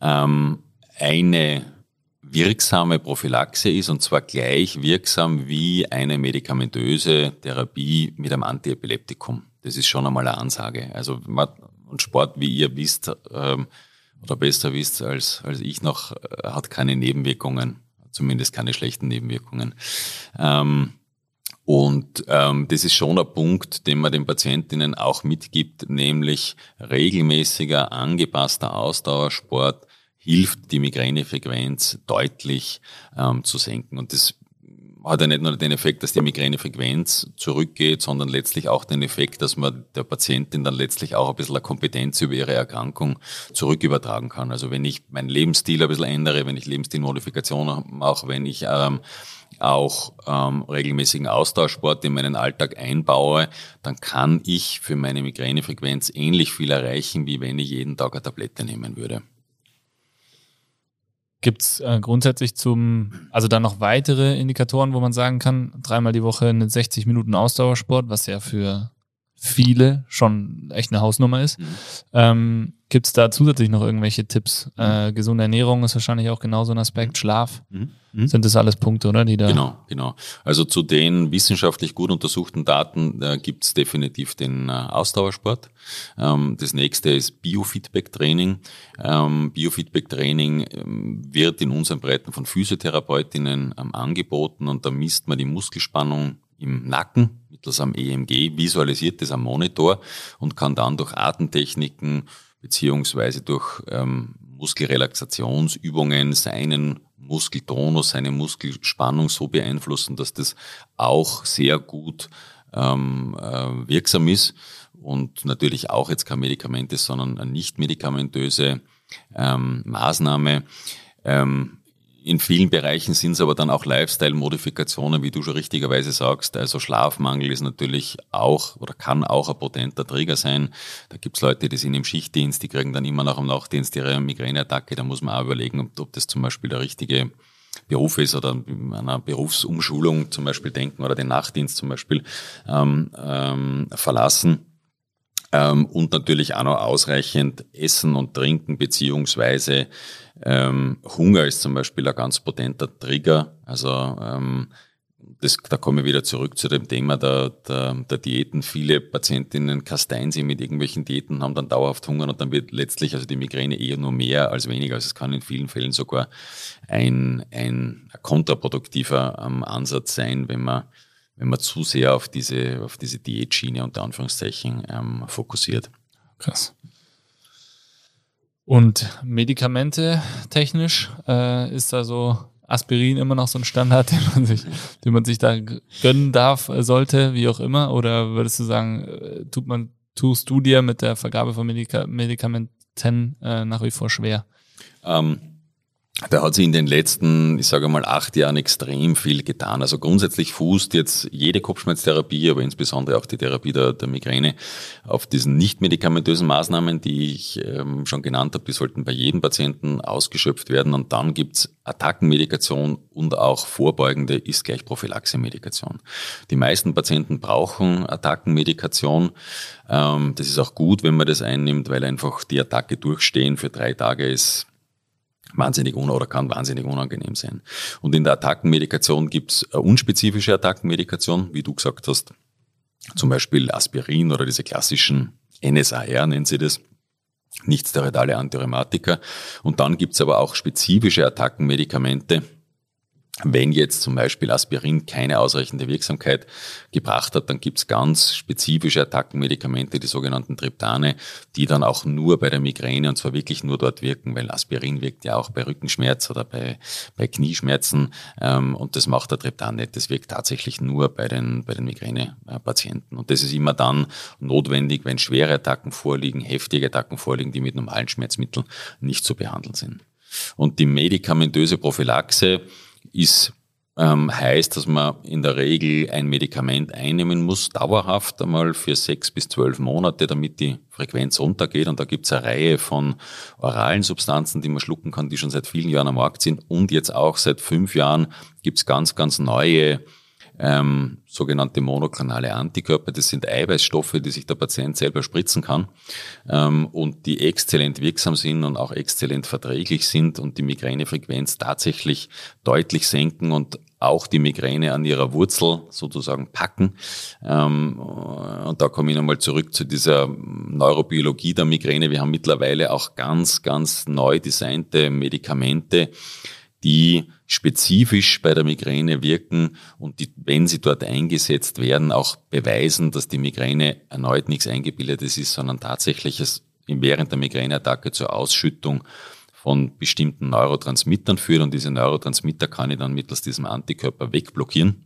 ähm, eine wirksame Prophylaxe ist und zwar gleich wirksam wie eine medikamentöse Therapie mit einem Antiepileptikum. Das ist schon einmal eine Ansage. Also und Sport, wie ihr wisst ähm, oder besser wisst als, als ich noch, äh, hat keine Nebenwirkungen, zumindest keine schlechten Nebenwirkungen. Ähm, und ähm, das ist schon ein Punkt, den man den Patientinnen auch mitgibt, nämlich regelmäßiger, angepasster Ausdauersport hilft, die Migränefrequenz deutlich ähm, zu senken. Und das hat ja nicht nur den Effekt, dass die Migränefrequenz zurückgeht, sondern letztlich auch den Effekt, dass man der Patientin dann letztlich auch ein bisschen eine Kompetenz über ihre Erkrankung zurückübertragen kann. Also wenn ich meinen Lebensstil ein bisschen ändere, wenn ich Lebensstilmodifikationen mache, wenn ich ähm, auch ähm, regelmäßigen Austauschsport in meinen Alltag einbaue, dann kann ich für meine Migränefrequenz ähnlich viel erreichen, wie wenn ich jeden Tag eine Tablette nehmen würde. Gibt es äh, grundsätzlich zum, also dann noch weitere Indikatoren, wo man sagen kann, dreimal die Woche eine 60 Minuten Ausdauersport, was ja für viele schon echt eine Hausnummer ist. Mhm. Ähm, Gibt es da zusätzlich noch irgendwelche Tipps? Mhm. Äh, gesunde Ernährung ist wahrscheinlich auch genauso ein Aspekt. Mhm. Schlaf. Mhm. mhm. Sind das alles Punkte, oder? Die da genau, genau. Also zu den wissenschaftlich gut untersuchten Daten äh, gibt es definitiv den äh, Ausdauersport. Ähm, das nächste ist Biofeedback-Training. Ähm, Biofeedback-Training ähm, wird in unseren Breiten von Physiotherapeutinnen ähm, angeboten und da misst man die Muskelspannung im Nacken mittels am EMG, visualisiert das am Monitor und kann dann durch Atemtechniken beziehungsweise durch ähm, Muskelrelaxationsübungen seinen Muskeltonus, seine Muskelspannung so beeinflussen, dass das auch sehr gut ähm, äh, wirksam ist und natürlich auch jetzt kein Medikament ist, sondern eine nicht medikamentöse ähm, Maßnahme. Ähm, in vielen Bereichen sind es aber dann auch Lifestyle-Modifikationen, wie du schon richtigerweise sagst. Also Schlafmangel ist natürlich auch oder kann auch ein potenter Trigger sein. Da gibt es Leute, die sind im Schichtdienst, die kriegen dann immer noch im Nachtdienst ihre Migräneattacke. Da muss man auch überlegen, ob, ob das zum Beispiel der richtige Beruf ist oder einer Berufsumschulung zum Beispiel denken oder den Nachtdienst zum Beispiel ähm, ähm, verlassen. Ähm, und natürlich auch noch ausreichend essen und trinken beziehungsweise ähm, Hunger ist zum Beispiel ein ganz potenter Trigger. Also ähm, das, da komme ich wieder zurück zu dem Thema der, der, der Diäten. Viele Patientinnen kasteien sich mit irgendwelchen Diäten, haben dann dauerhaft Hunger und dann wird letztlich also die Migräne eher nur mehr als weniger. Also es kann in vielen Fällen sogar ein, ein kontraproduktiver ähm, Ansatz sein, wenn man, wenn man zu sehr auf diese, auf diese Diätschiene unter Anführungszeichen ähm, fokussiert. Krass. Und Medikamente technisch äh, ist da so Aspirin immer noch so ein Standard, <laughs> den man sich, den man sich da gönnen darf, äh, sollte, wie auch immer? Oder würdest du sagen, äh, tut man, tust du dir mit der Vergabe von Medika Medikamenten äh, nach wie vor schwer? Ähm, da hat sich in den letzten, ich sage mal, acht Jahren extrem viel getan. Also grundsätzlich fußt jetzt jede Kopfschmerztherapie, aber insbesondere auch die Therapie der, der Migräne auf diesen nicht medikamentösen Maßnahmen, die ich ähm, schon genannt habe, die sollten bei jedem Patienten ausgeschöpft werden. Und dann gibt's Attackenmedikation und auch vorbeugende ist gleich Prophylaxe-Medikation. Die meisten Patienten brauchen Attackenmedikation. Ähm, das ist auch gut, wenn man das einnimmt, weil einfach die Attacke durchstehen für drei Tage ist wahnsinnig un oder kann wahnsinnig unangenehm sein. Und in der Attackenmedikation gibt's eine unspezifische Attackenmedikation, wie du gesagt hast, zum Beispiel Aspirin oder diese klassischen NSAR nennen sie das, nicht steroidale Antirheumatika. Und dann gibt's aber auch spezifische Attackenmedikamente, wenn jetzt zum Beispiel Aspirin keine ausreichende Wirksamkeit gebracht hat, dann gibt's ganz spezifische Attackenmedikamente, die sogenannten Triptane, die dann auch nur bei der Migräne und zwar wirklich nur dort wirken, weil Aspirin wirkt ja auch bei Rückenschmerz oder bei, bei Knieschmerzen ähm, und das macht der Triptan nicht. Das wirkt tatsächlich nur bei den, bei den Migränepatienten. Und das ist immer dann notwendig, wenn schwere Attacken vorliegen, heftige Attacken vorliegen, die mit normalen Schmerzmitteln nicht zu behandeln sind. Und die medikamentöse Prophylaxe, ist ähm, heißt, dass man in der Regel ein Medikament einnehmen muss, dauerhaft einmal für sechs bis zwölf Monate, damit die Frequenz runtergeht. Und da gibt es eine Reihe von oralen Substanzen, die man schlucken kann, die schon seit vielen Jahren am Markt sind. Und jetzt auch seit fünf Jahren gibt es ganz, ganz neue ähm, sogenannte monoklonale Antikörper. Das sind Eiweißstoffe, die sich der Patient selber spritzen kann ähm, und die exzellent wirksam sind und auch exzellent verträglich sind und die Migränefrequenz tatsächlich deutlich senken und auch die Migräne an ihrer Wurzel sozusagen packen. Ähm, und da komme ich nochmal zurück zu dieser Neurobiologie der Migräne. Wir haben mittlerweile auch ganz, ganz neu designte Medikamente, die spezifisch bei der Migräne wirken und die, wenn sie dort eingesetzt werden, auch beweisen, dass die Migräne erneut nichts Eingebildetes ist, sondern tatsächlich es während der Migräneattacke zur Ausschüttung von bestimmten Neurotransmittern führt. Und diese Neurotransmitter kann ich dann mittels diesem Antikörper wegblockieren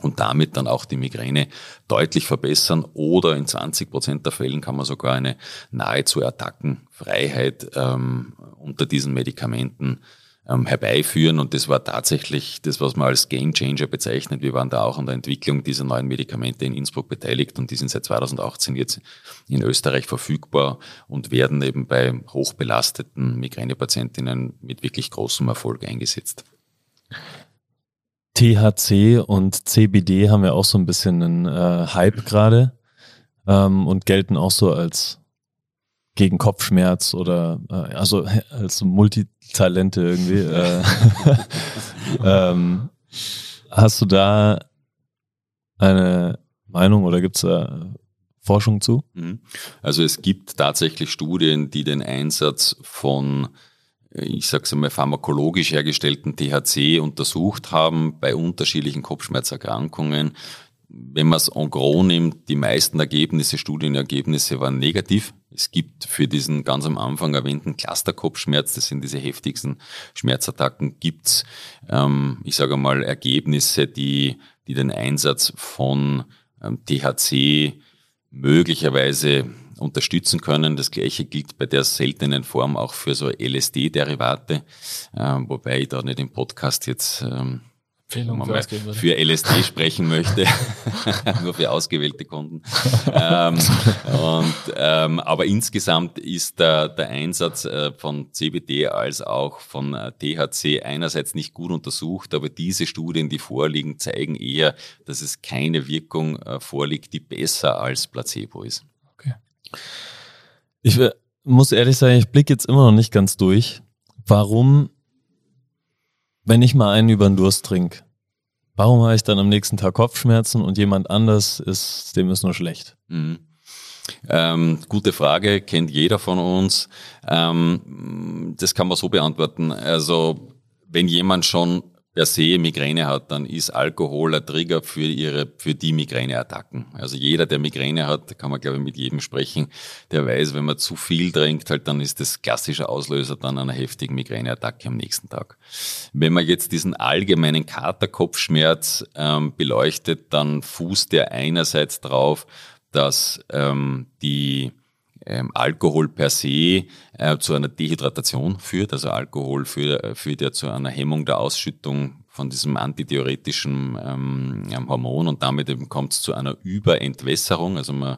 und damit dann auch die Migräne deutlich verbessern. Oder in 20 Prozent der Fällen kann man sogar eine nahezu Attackenfreiheit ähm, unter diesen Medikamenten ähm, herbeiführen. Und das war tatsächlich das, was man als Game Changer bezeichnet. Wir waren da auch an der Entwicklung dieser neuen Medikamente in Innsbruck beteiligt und die sind seit 2018 jetzt in Österreich verfügbar und werden eben bei hochbelasteten Migränepatientinnen mit wirklich großem Erfolg eingesetzt. THC und CBD haben ja auch so ein bisschen einen äh, Hype gerade ähm, und gelten auch so als gegen Kopfschmerz oder äh, also als Multitalente irgendwie. <laughs> äh, <laughs> ähm, hast du da eine Meinung oder gibt es da Forschung zu? Mhm. Also es gibt tatsächlich Studien, die den Einsatz von ich sage es einmal, pharmakologisch hergestellten THC untersucht haben bei unterschiedlichen Kopfschmerzerkrankungen. Wenn man es en gros nimmt, die meisten Ergebnisse, Studienergebnisse waren negativ. Es gibt für diesen ganz am Anfang erwähnten Clusterkopfschmerz, das sind diese heftigsten Schmerzattacken, gibt's, ähm, ich sage mal, Ergebnisse, die, die den Einsatz von ähm, THC möglicherweise unterstützen können. Das gleiche gilt bei der seltenen Form auch für so LSD-Derivate, äh, wobei ich da nicht im Podcast jetzt ähm, Empfehlung für, für LSD <laughs> sprechen möchte, <laughs> nur für ausgewählte Kunden. ähm, und, ähm, aber insgesamt ist der, der Einsatz äh, von CBD als auch von äh, THC einerseits nicht gut untersucht, aber diese Studien, die vorliegen, zeigen eher, dass es keine Wirkung äh, vorliegt, die besser als Placebo ist. Okay. Ich muss ehrlich sagen, ich blicke jetzt immer noch nicht ganz durch. Warum wenn ich mal einen über den Durst trinke, warum habe ich dann am nächsten Tag Kopfschmerzen und jemand anders ist, dem ist nur schlecht? Mhm. Ähm, gute Frage, kennt jeder von uns. Ähm, das kann man so beantworten. Also wenn jemand schon per se Migräne hat, dann ist Alkohol ein Trigger für ihre, für die Migräneattacken. Also jeder, der Migräne hat, kann man glaube ich mit jedem sprechen, der weiß, wenn man zu viel trinkt, halt dann ist das klassische Auslöser dann einer heftigen Migräneattacke am nächsten Tag. Wenn man jetzt diesen allgemeinen Katerkopfschmerz ähm, beleuchtet, dann fußt der einerseits drauf, dass ähm, die ähm, Alkohol per se äh, zu einer Dehydratation führt. Also Alkohol führt, führt ja zu einer Hemmung der Ausschüttung von diesem antidiuretischen ähm, Hormon und damit kommt es zu einer Überentwässerung. Also man,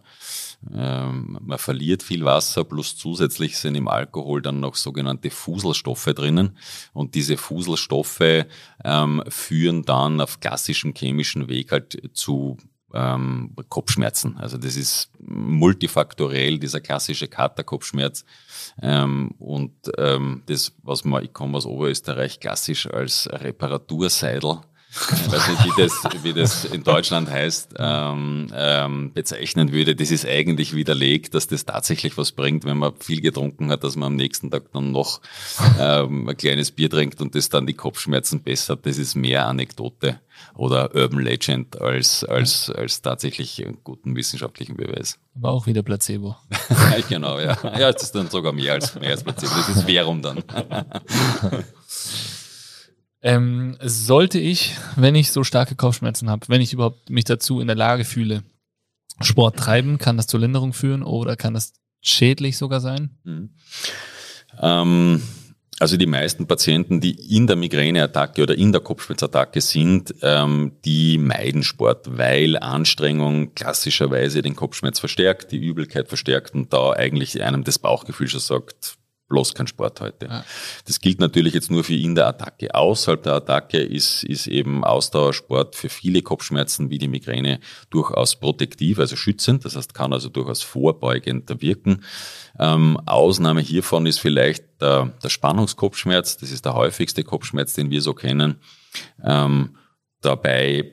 ähm, man verliert viel Wasser, plus zusätzlich sind im Alkohol dann noch sogenannte Fuselstoffe drinnen und diese Fuselstoffe ähm, führen dann auf klassischem chemischen Weg halt zu ähm, Kopfschmerzen. Also das ist multifaktoriell, dieser klassische Katerkopfschmerz. Ähm, und ähm, das, was man, ich komme aus Oberösterreich, klassisch als Reparaturseidel ich weiß nicht, wie das, wie das in Deutschland heißt, ähm, ähm, bezeichnen würde. Das ist eigentlich widerlegt, dass das tatsächlich was bringt, wenn man viel getrunken hat, dass man am nächsten Tag dann noch ähm, ein kleines Bier trinkt und das dann die Kopfschmerzen bessert. Das ist mehr Anekdote oder Urban Legend als, als, als tatsächlich einen guten wissenschaftlichen Beweis. Aber auch wieder Placebo. <laughs> genau, ja. Ja, das ist dann sogar mehr als, mehr als Placebo. Das ist Verum dann. <laughs> Ähm, sollte ich, wenn ich so starke Kopfschmerzen habe, wenn ich überhaupt mich dazu in der Lage fühle, Sport treiben, kann das zur Linderung führen oder kann das schädlich sogar sein? Mhm. Ähm, also die meisten Patienten, die in der Migräneattacke oder in der Kopfschmerzattacke sind, ähm, die meiden Sport, weil Anstrengung klassischerweise den Kopfschmerz verstärkt, die Übelkeit verstärkt und da eigentlich einem das Bauchgefühl schon sagt, bloß kein Sport heute. Ja. Das gilt natürlich jetzt nur für in der Attacke. Außerhalb der Attacke ist, ist eben Ausdauersport für viele Kopfschmerzen wie die Migräne durchaus protektiv, also schützend. Das heißt, kann also durchaus vorbeugend wirken. Ähm, Ausnahme hiervon ist vielleicht der, der Spannungskopfschmerz. Das ist der häufigste Kopfschmerz, den wir so kennen. Ähm, dabei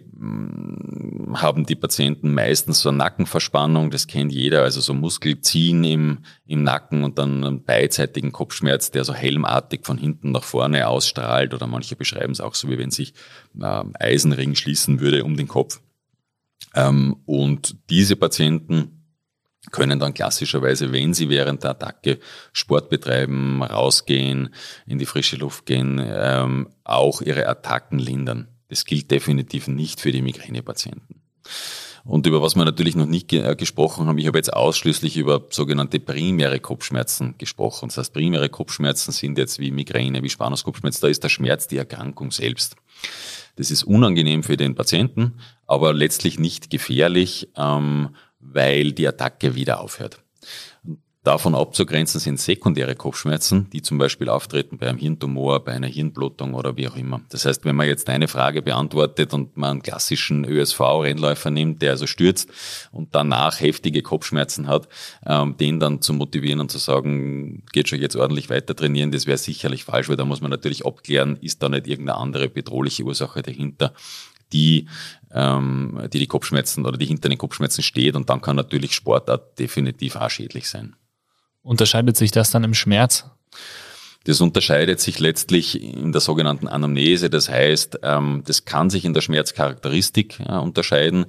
haben die Patienten meistens so eine Nackenverspannung, das kennt jeder, also so Muskelziehen im, im Nacken und dann einen beidseitigen Kopfschmerz, der so helmartig von hinten nach vorne ausstrahlt oder manche beschreiben es auch so, wie wenn sich äh, Eisenring schließen würde um den Kopf. Ähm, und diese Patienten können dann klassischerweise, wenn sie während der Attacke Sport betreiben, rausgehen, in die frische Luft gehen, ähm, auch ihre Attacken lindern. Das gilt definitiv nicht für die Migränepatienten. Und über was wir natürlich noch nicht ge äh, gesprochen haben, ich habe jetzt ausschließlich über sogenannte primäre Kopfschmerzen gesprochen. Das heißt, primäre Kopfschmerzen sind jetzt wie Migräne, wie Spannungskopfschmerz, da ist der Schmerz die Erkrankung selbst. Das ist unangenehm für den Patienten, aber letztlich nicht gefährlich, ähm, weil die Attacke wieder aufhört. Davon abzugrenzen sind sekundäre Kopfschmerzen, die zum Beispiel auftreten bei einem Hirntumor, bei einer Hirnblutung oder wie auch immer. Das heißt, wenn man jetzt eine Frage beantwortet und man einen klassischen ÖSV-Rennläufer nimmt, der also stürzt und danach heftige Kopfschmerzen hat, ähm, den dann zu motivieren und zu sagen, geht schon jetzt ordentlich weiter trainieren, das wäre sicherlich falsch, weil da muss man natürlich abklären, ist da nicht irgendeine andere bedrohliche Ursache dahinter die, ähm, die die Kopfschmerzen oder die hinter den Kopfschmerzen steht und dann kann natürlich Sportart definitiv auch schädlich sein. Unterscheidet sich das dann im Schmerz? Das unterscheidet sich letztlich in der sogenannten Anamnese. Das heißt, ähm, das kann sich in der Schmerzcharakteristik unterscheiden.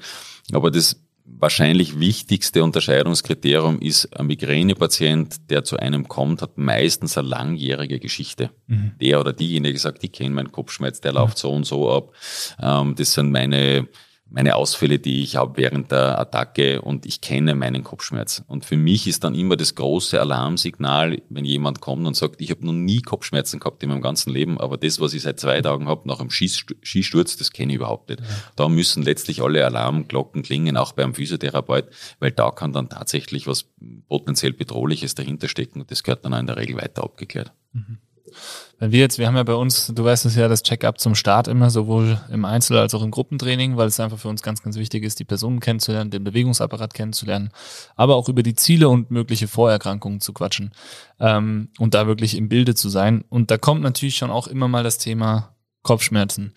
Aber das wahrscheinlich wichtigste Unterscheidungskriterium ist, ein Migränepatient, der zu einem kommt, hat meistens eine langjährige Geschichte. Mhm. Der oder diejenige sagt, ich kenne meinen Kopfschmerz, der läuft so und so ab. Ähm, das sind meine meine Ausfälle, die ich habe während der Attacke und ich kenne meinen Kopfschmerz. Und für mich ist dann immer das große Alarmsignal, wenn jemand kommt und sagt, ich habe noch nie Kopfschmerzen gehabt in meinem ganzen Leben, aber das, was ich seit zwei Tagen habe, nach einem Skisturz, das kenne ich überhaupt nicht. Da müssen letztlich alle Alarmglocken klingen, auch beim Physiotherapeut, weil da kann dann tatsächlich was potenziell Bedrohliches dahinter stecken und das gehört dann auch in der Regel weiter abgeklärt. Mhm. Wenn wir jetzt, wir haben ja bei uns, du weißt es ja, das Check-up zum Start immer, sowohl im Einzel- als auch im Gruppentraining, weil es einfach für uns ganz, ganz wichtig ist, die Personen kennenzulernen, den Bewegungsapparat kennenzulernen, aber auch über die Ziele und mögliche Vorerkrankungen zu quatschen ähm, und da wirklich im Bilde zu sein. Und da kommt natürlich schon auch immer mal das Thema Kopfschmerzen.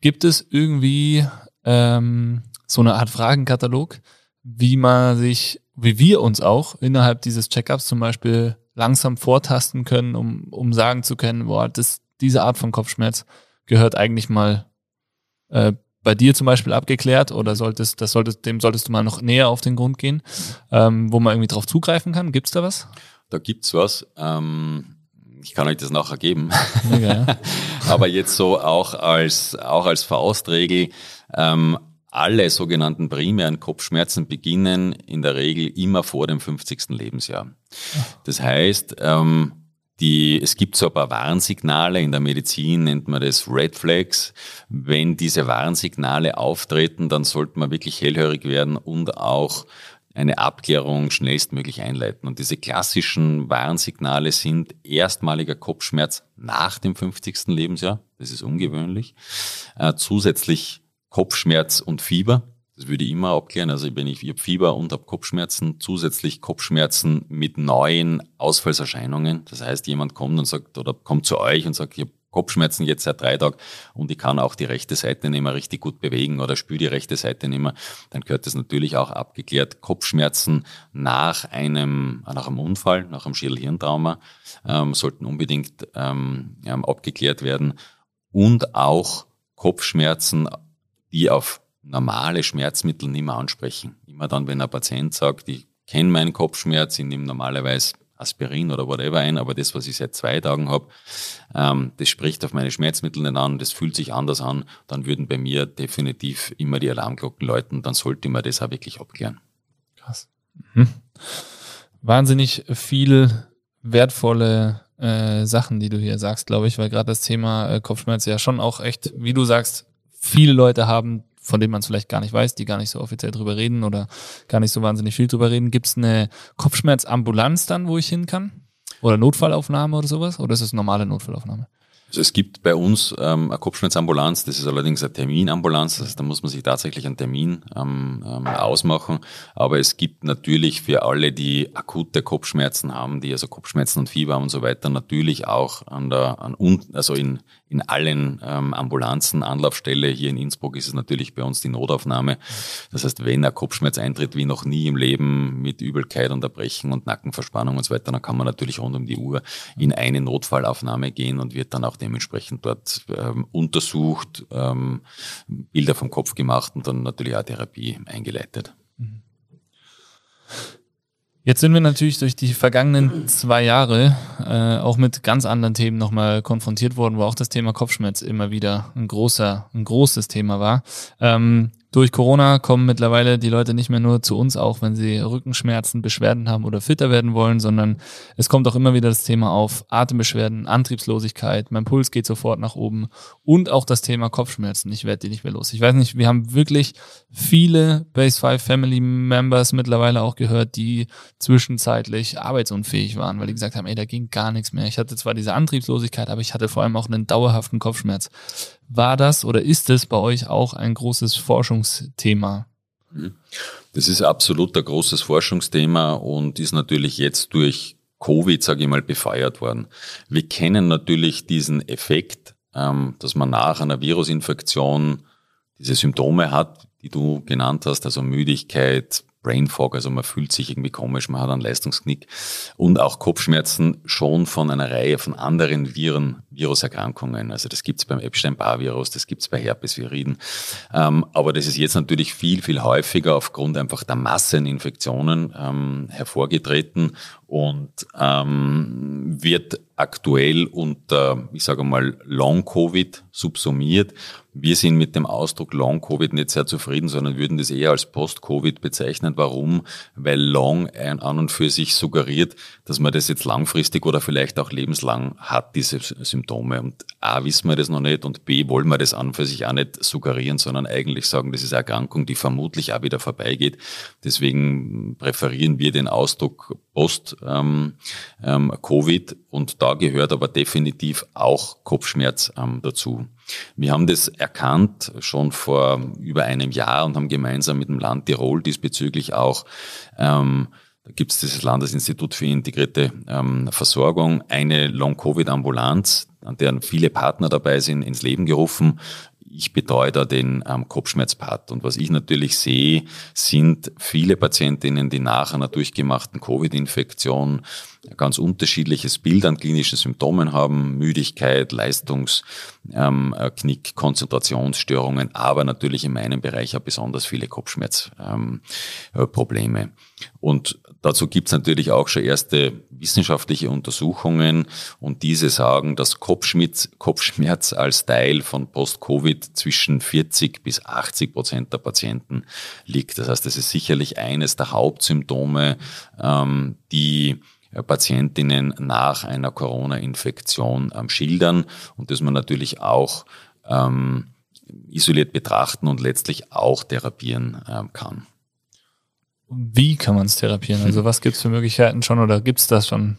Gibt es irgendwie ähm, so eine Art Fragenkatalog, wie man sich, wie wir uns auch innerhalb dieses Check-ups zum Beispiel langsam vortasten können, um, um sagen zu können, boah, das, diese Art von Kopfschmerz gehört eigentlich mal äh, bei dir zum Beispiel abgeklärt oder solltest, das solltest, dem solltest du mal noch näher auf den Grund gehen, ähm, wo man irgendwie drauf zugreifen kann? Gibt's da was? Da gibt's was. Ähm, ich kann euch das nachher geben. Mega, ja. <laughs> Aber jetzt so auch als, auch als Faustregel, ähm, alle sogenannten primären Kopfschmerzen beginnen in der Regel immer vor dem 50. Lebensjahr. Das heißt, ähm, die, es gibt so ein paar Warnsignale, in der Medizin nennt man das Red Flags. Wenn diese Warnsignale auftreten, dann sollte man wirklich hellhörig werden und auch eine Abklärung schnellstmöglich einleiten. Und diese klassischen Warnsignale sind erstmaliger Kopfschmerz nach dem 50. Lebensjahr. Das ist ungewöhnlich. Äh, zusätzlich Kopfschmerz und Fieber. Das würde ich immer abklären. Also wenn ich, ich habe Fieber und habe Kopfschmerzen, zusätzlich Kopfschmerzen mit neuen Ausfallserscheinungen. Das heißt, jemand kommt und sagt oder kommt zu euch und sagt, ich habe Kopfschmerzen jetzt seit drei Tagen und ich kann auch die rechte Seite nicht mehr richtig gut bewegen oder spüre die rechte Seite nicht mehr, dann gehört das natürlich auch abgeklärt. Kopfschmerzen nach einem, nach einem Unfall, nach einem Schädelhirntrauma ähm, sollten unbedingt ähm, abgeklärt werden und auch Kopfschmerzen die auf normale Schmerzmittel nicht mehr ansprechen. Immer dann, wenn ein Patient sagt, ich kenne meinen Kopfschmerz, ich nehme normalerweise Aspirin oder whatever ein, aber das, was ich seit zwei Tagen habe, ähm, das spricht auf meine Schmerzmittel nicht an, das fühlt sich anders an, dann würden bei mir definitiv immer die Alarmglocken läuten, dann sollte man das auch wirklich abklären. Krass. Mhm. Wahnsinnig viel wertvolle äh, Sachen, die du hier sagst, glaube ich, weil gerade das Thema äh, Kopfschmerz ja schon auch echt, wie du sagst, viele Leute haben, von denen man es vielleicht gar nicht weiß, die gar nicht so offiziell drüber reden oder gar nicht so wahnsinnig viel drüber reden. Gibt es eine Kopfschmerzambulanz dann, wo ich hin kann? Oder Notfallaufnahme oder sowas? Oder ist es normale Notfallaufnahme? Also es gibt bei uns ähm, eine Kopfschmerzambulanz, das ist allerdings eine Terminambulanz, das da muss man sich tatsächlich einen Termin ähm, ähm, ausmachen. Aber es gibt natürlich für alle, die akute Kopfschmerzen haben, die also Kopfschmerzen und Fieber haben und so weiter, natürlich auch an der, an, also in, in allen ähm, Ambulanzen, Anlaufstelle. Hier in Innsbruck ist es natürlich bei uns die Notaufnahme. Das heißt, wenn ein Kopfschmerz eintritt, wie noch nie im Leben, mit Übelkeit und Erbrechen und Nackenverspannung und so weiter, dann kann man natürlich rund um die Uhr in eine Notfallaufnahme gehen und wird dann auch dementsprechend dort ähm, untersucht, ähm, Bilder vom Kopf gemacht und dann natürlich auch Therapie eingeleitet. Mhm. Jetzt sind wir natürlich durch die vergangenen zwei Jahre äh, auch mit ganz anderen Themen nochmal konfrontiert worden, wo auch das Thema Kopfschmerz immer wieder ein großer, ein großes Thema war. Ähm, durch Corona kommen mittlerweile die Leute nicht mehr nur zu uns, auch wenn sie Rückenschmerzen, Beschwerden haben oder fitter werden wollen, sondern es kommt auch immer wieder das Thema auf Atembeschwerden, Antriebslosigkeit, mein Puls geht sofort nach oben und auch das Thema Kopfschmerzen. Ich werde die nicht mehr los. Ich weiß nicht, wir haben wirklich viele Base 5 Family Members mittlerweile auch gehört, die zwischenzeitlich arbeitsunfähig waren, weil die gesagt haben, ey, da ging gar nichts mehr. Ich hatte zwar diese Antriebslosigkeit, aber ich hatte vor allem auch einen dauerhaften Kopfschmerz. War das oder ist es bei euch auch ein großes Forschungsthema? Das ist absolut ein großes Forschungsthema und ist natürlich jetzt durch Covid, sage ich mal, befeuert worden. Wir kennen natürlich diesen Effekt, ähm, dass man nach einer Virusinfektion diese Symptome hat, die du genannt hast, also Müdigkeit, Brain Fog, also man fühlt sich irgendwie komisch, man hat einen Leistungsknick und auch Kopfschmerzen schon von einer Reihe von anderen Viren, Viruserkrankungen. Also das gibt's beim Epstein-Barr-Virus, das gibt's bei Herpesviriden. Ähm, aber das ist jetzt natürlich viel, viel häufiger aufgrund einfach der Masseninfektionen ähm, hervorgetreten und ähm, wird aktuell unter, ich sage mal, Long-Covid subsumiert. Wir sind mit dem Ausdruck Long-Covid nicht sehr zufrieden, sondern würden das eher als Post-Covid bezeichnen. Warum? Weil Long an und für sich suggeriert, dass man das jetzt langfristig oder vielleicht auch lebenslang hat, diese Symptome. Und A, wissen wir das noch nicht und B, wollen wir das an und für sich auch nicht suggerieren, sondern eigentlich sagen, das ist eine Erkrankung, die vermutlich auch wieder vorbeigeht. Deswegen präferieren wir den Ausdruck Post ähm, ähm, und da gehört aber definitiv auch Kopfschmerz ähm, dazu. Wir haben das erkannt schon vor über einem Jahr und haben gemeinsam mit dem Land Tirol diesbezüglich auch ähm, da gibt es das Landesinstitut für integrierte ähm, Versorgung, eine Long-Covid-Ambulanz, an deren viele Partner dabei sind, ins Leben gerufen ich betreue da den ähm, Kopfschmerzpart. Und was ich natürlich sehe, sind viele Patientinnen, die nach einer durchgemachten Covid-Infektion ganz unterschiedliches Bild an klinischen Symptomen haben, Müdigkeit, Leistungsknick, ähm, Konzentrationsstörungen, aber natürlich in meinem Bereich auch besonders viele Kopfschmerzprobleme. Ähm, und dazu gibt es natürlich auch schon erste wissenschaftliche Untersuchungen und diese sagen, dass Kopfschmerz, Kopfschmerz als Teil von Post-Covid zwischen 40 bis 80 Prozent der Patienten liegt. Das heißt, das ist sicherlich eines der Hauptsymptome, ähm, die Patientinnen nach einer Corona-Infektion ähm, schildern und das man natürlich auch ähm, isoliert betrachten und letztlich auch therapieren ähm, kann. Wie kann man es therapieren? Also <laughs> was gibt es für Möglichkeiten schon oder gibt es das schon?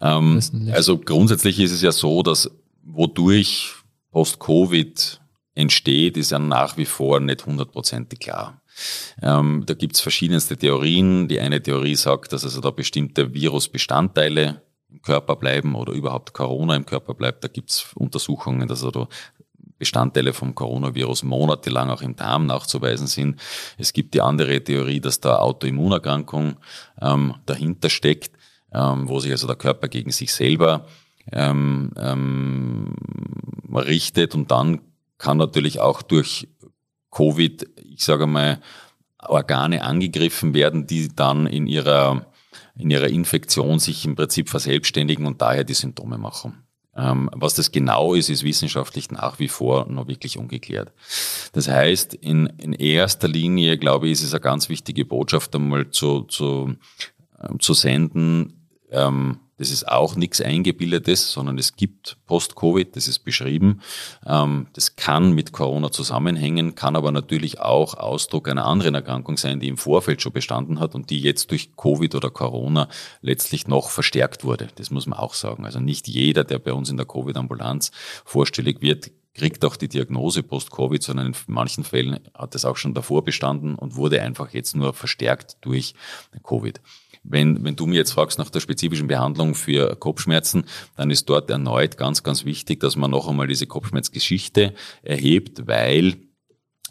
Ähm, also grundsätzlich ist es ja so, dass wodurch Post-Covid entsteht, ist ja nach wie vor nicht hundertprozentig klar. Ähm, da gibt's verschiedenste Theorien. Die eine Theorie sagt, dass also da bestimmte Virusbestandteile im Körper bleiben oder überhaupt Corona im Körper bleibt. Da gibt's Untersuchungen, dass also Bestandteile vom Coronavirus monatelang auch im Darm nachzuweisen sind. Es gibt die andere Theorie, dass da Autoimmunerkrankung ähm, dahinter steckt, ähm, wo sich also der Körper gegen sich selber ähm, ähm, richtet und dann kann natürlich auch durch Covid, ich sage mal, Organe angegriffen werden, die dann in ihrer, in ihrer Infektion sich im Prinzip verselbstständigen und daher die Symptome machen. Ähm, was das genau ist, ist wissenschaftlich nach wie vor noch wirklich ungeklärt. Das heißt, in, in erster Linie, glaube ich, ist es eine ganz wichtige Botschaft einmal zu, zu, ähm, zu senden, ähm, das ist auch nichts Eingebildetes, sondern es gibt Post-Covid, das ist beschrieben. Ähm, das kann mit Corona zusammenhängen, kann aber natürlich auch Ausdruck einer anderen Erkrankung sein, die im Vorfeld schon bestanden hat und die jetzt durch Covid oder Corona letztlich noch verstärkt wurde. Das muss man auch sagen. Also nicht jeder, der bei uns in der Covid-Ambulanz vorstellig wird, kriegt auch die Diagnose Post-Covid, sondern in manchen Fällen hat es auch schon davor bestanden und wurde einfach jetzt nur verstärkt durch Covid. Wenn, wenn du mir jetzt fragst nach der spezifischen Behandlung für Kopfschmerzen, dann ist dort erneut ganz, ganz wichtig, dass man noch einmal diese Kopfschmerzgeschichte erhebt, weil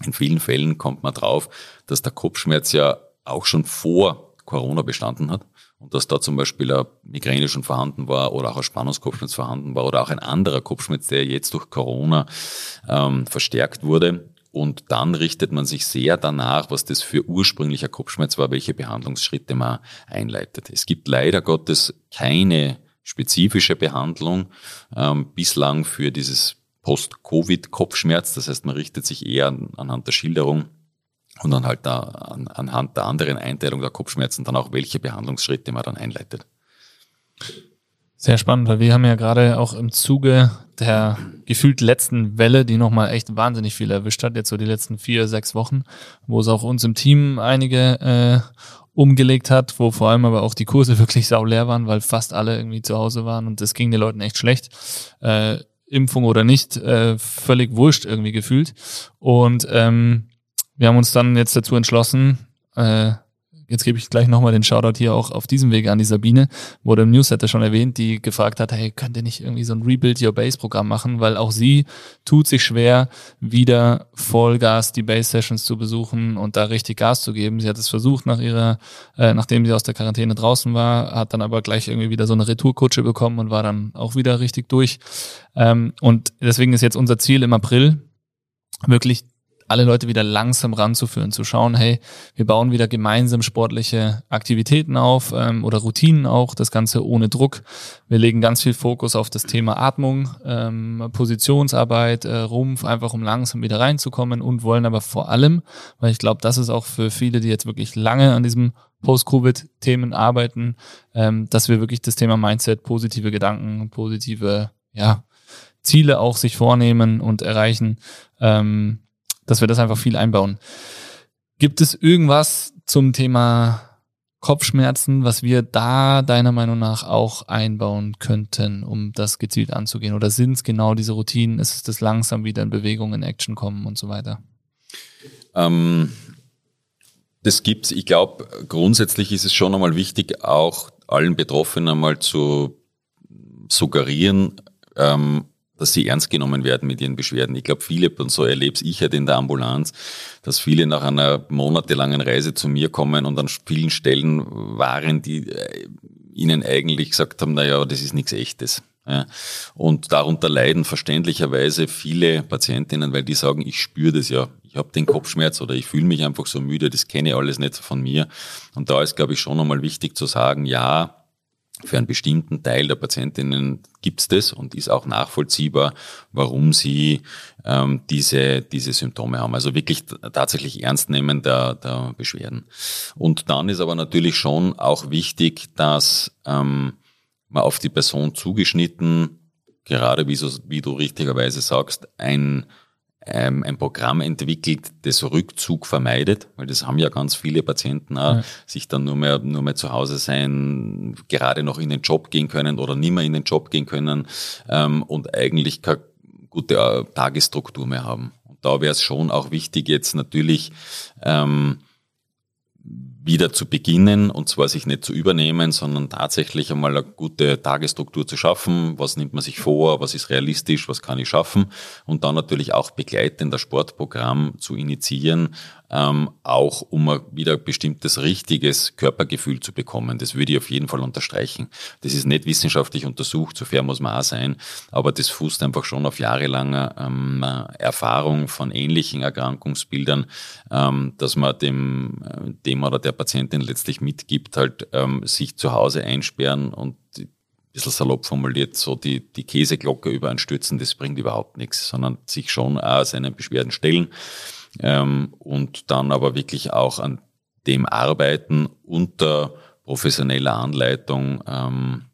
in vielen Fällen kommt man drauf, dass der Kopfschmerz ja auch schon vor Corona bestanden hat und dass da zum Beispiel eine Migräne schon vorhanden war oder auch ein Spannungskopfschmerz vorhanden war oder auch ein anderer Kopfschmerz, der jetzt durch Corona ähm, verstärkt wurde. Und dann richtet man sich sehr danach, was das für ursprünglicher Kopfschmerz war, welche Behandlungsschritte man einleitet. Es gibt leider Gottes keine spezifische Behandlung ähm, bislang für dieses Post-Covid-Kopfschmerz. Das heißt, man richtet sich eher an, anhand der Schilderung und dann halt da, an, anhand der anderen Einteilung der Kopfschmerzen dann auch, welche Behandlungsschritte man dann einleitet. Sehr spannend, weil wir haben ja gerade auch im Zuge der gefühlt letzten Welle, die nochmal echt wahnsinnig viel erwischt hat, jetzt so die letzten vier, sechs Wochen, wo es auch uns im Team einige äh, umgelegt hat, wo vor allem aber auch die Kurse <laughs> wirklich sauleer waren, weil fast alle irgendwie zu Hause waren und es ging den Leuten echt schlecht. Äh, Impfung oder nicht, äh, völlig wurscht irgendwie gefühlt. Und ähm, wir haben uns dann jetzt dazu entschlossen, äh, jetzt gebe ich gleich nochmal den Shoutout hier auch auf diesem Wege an die Sabine, wurde im Newsletter schon erwähnt, die gefragt hat, hey, könnt ihr nicht irgendwie so ein Rebuild Your Base Programm machen, weil auch sie tut sich schwer, wieder Vollgas die Base Sessions zu besuchen und da richtig Gas zu geben. Sie hat es versucht nach ihrer, äh, nachdem sie aus der Quarantäne draußen war, hat dann aber gleich irgendwie wieder so eine Retourkutsche bekommen und war dann auch wieder richtig durch. Ähm, und deswegen ist jetzt unser Ziel im April, wirklich alle Leute wieder langsam ranzuführen, zu schauen, hey, wir bauen wieder gemeinsam sportliche Aktivitäten auf ähm, oder Routinen auch, das Ganze ohne Druck. Wir legen ganz viel Fokus auf das Thema Atmung, ähm, Positionsarbeit, äh, Rumpf, einfach um langsam wieder reinzukommen und wollen aber vor allem, weil ich glaube, das ist auch für viele, die jetzt wirklich lange an diesem Post-Covid-Themen arbeiten, ähm, dass wir wirklich das Thema Mindset, positive Gedanken, positive ja, Ziele auch sich vornehmen und erreichen. Ähm, dass wir das einfach viel einbauen. Gibt es irgendwas zum Thema Kopfschmerzen, was wir da deiner Meinung nach auch einbauen könnten, um das gezielt anzugehen? Oder sind es genau diese Routinen? Ist es das langsam wieder in Bewegung, in Action kommen und so weiter? Ähm, das gibt's. Ich glaube, grundsätzlich ist es schon einmal wichtig, auch allen Betroffenen einmal zu suggerieren, ähm, dass sie ernst genommen werden mit ihren Beschwerden. Ich glaube, viele, und so erlebe ich halt in der Ambulanz, dass viele nach einer monatelangen Reise zu mir kommen und an vielen Stellen waren die äh, ihnen eigentlich gesagt haben, naja, das ist nichts Echtes. Und darunter leiden verständlicherweise viele Patientinnen, weil die sagen, ich spüre das ja, ich habe den Kopfschmerz oder ich fühle mich einfach so müde, das kenne ich alles nicht von mir. Und da ist, glaube ich, schon einmal wichtig zu sagen, ja, für einen bestimmten Teil der Patientinnen gibt es das und ist auch nachvollziehbar, warum sie ähm, diese, diese Symptome haben. Also wirklich tatsächlich ernst nehmen der, der Beschwerden. Und dann ist aber natürlich schon auch wichtig, dass ähm, man auf die Person zugeschnitten, gerade wie, so, wie du richtigerweise sagst, ein ähm, ein Programm entwickelt, das Rückzug vermeidet, weil das haben ja ganz viele Patienten auch, ja. sich dann nur mehr, nur mehr zu Hause sein, gerade noch in den Job gehen können oder nicht mehr in den Job gehen können ähm, und eigentlich keine gute äh, Tagesstruktur mehr haben. Und da wäre es schon auch wichtig, jetzt natürlich ähm, wieder zu beginnen und zwar sich nicht zu übernehmen, sondern tatsächlich einmal eine gute Tagesstruktur zu schaffen. Was nimmt man sich vor? Was ist realistisch? Was kann ich schaffen? Und dann natürlich auch begleitend das Sportprogramm zu initiieren, ähm, auch um wieder bestimmtes richtiges Körpergefühl zu bekommen. Das würde ich auf jeden Fall unterstreichen. Das ist nicht wissenschaftlich untersucht, so fair muss man auch sein, aber das fußt einfach schon auf jahrelanger ähm, Erfahrung von ähnlichen Erkrankungsbildern, ähm, dass man dem, äh, dem oder der Patientin letztlich mitgibt, halt ähm, sich zu Hause einsperren und bisschen salopp formuliert, so die, die Käseglocke über stürzen, das bringt überhaupt nichts, sondern sich schon auch seinen Beschwerden stellen ähm, und dann aber wirklich auch an dem arbeiten unter professioneller Anleitung ähm,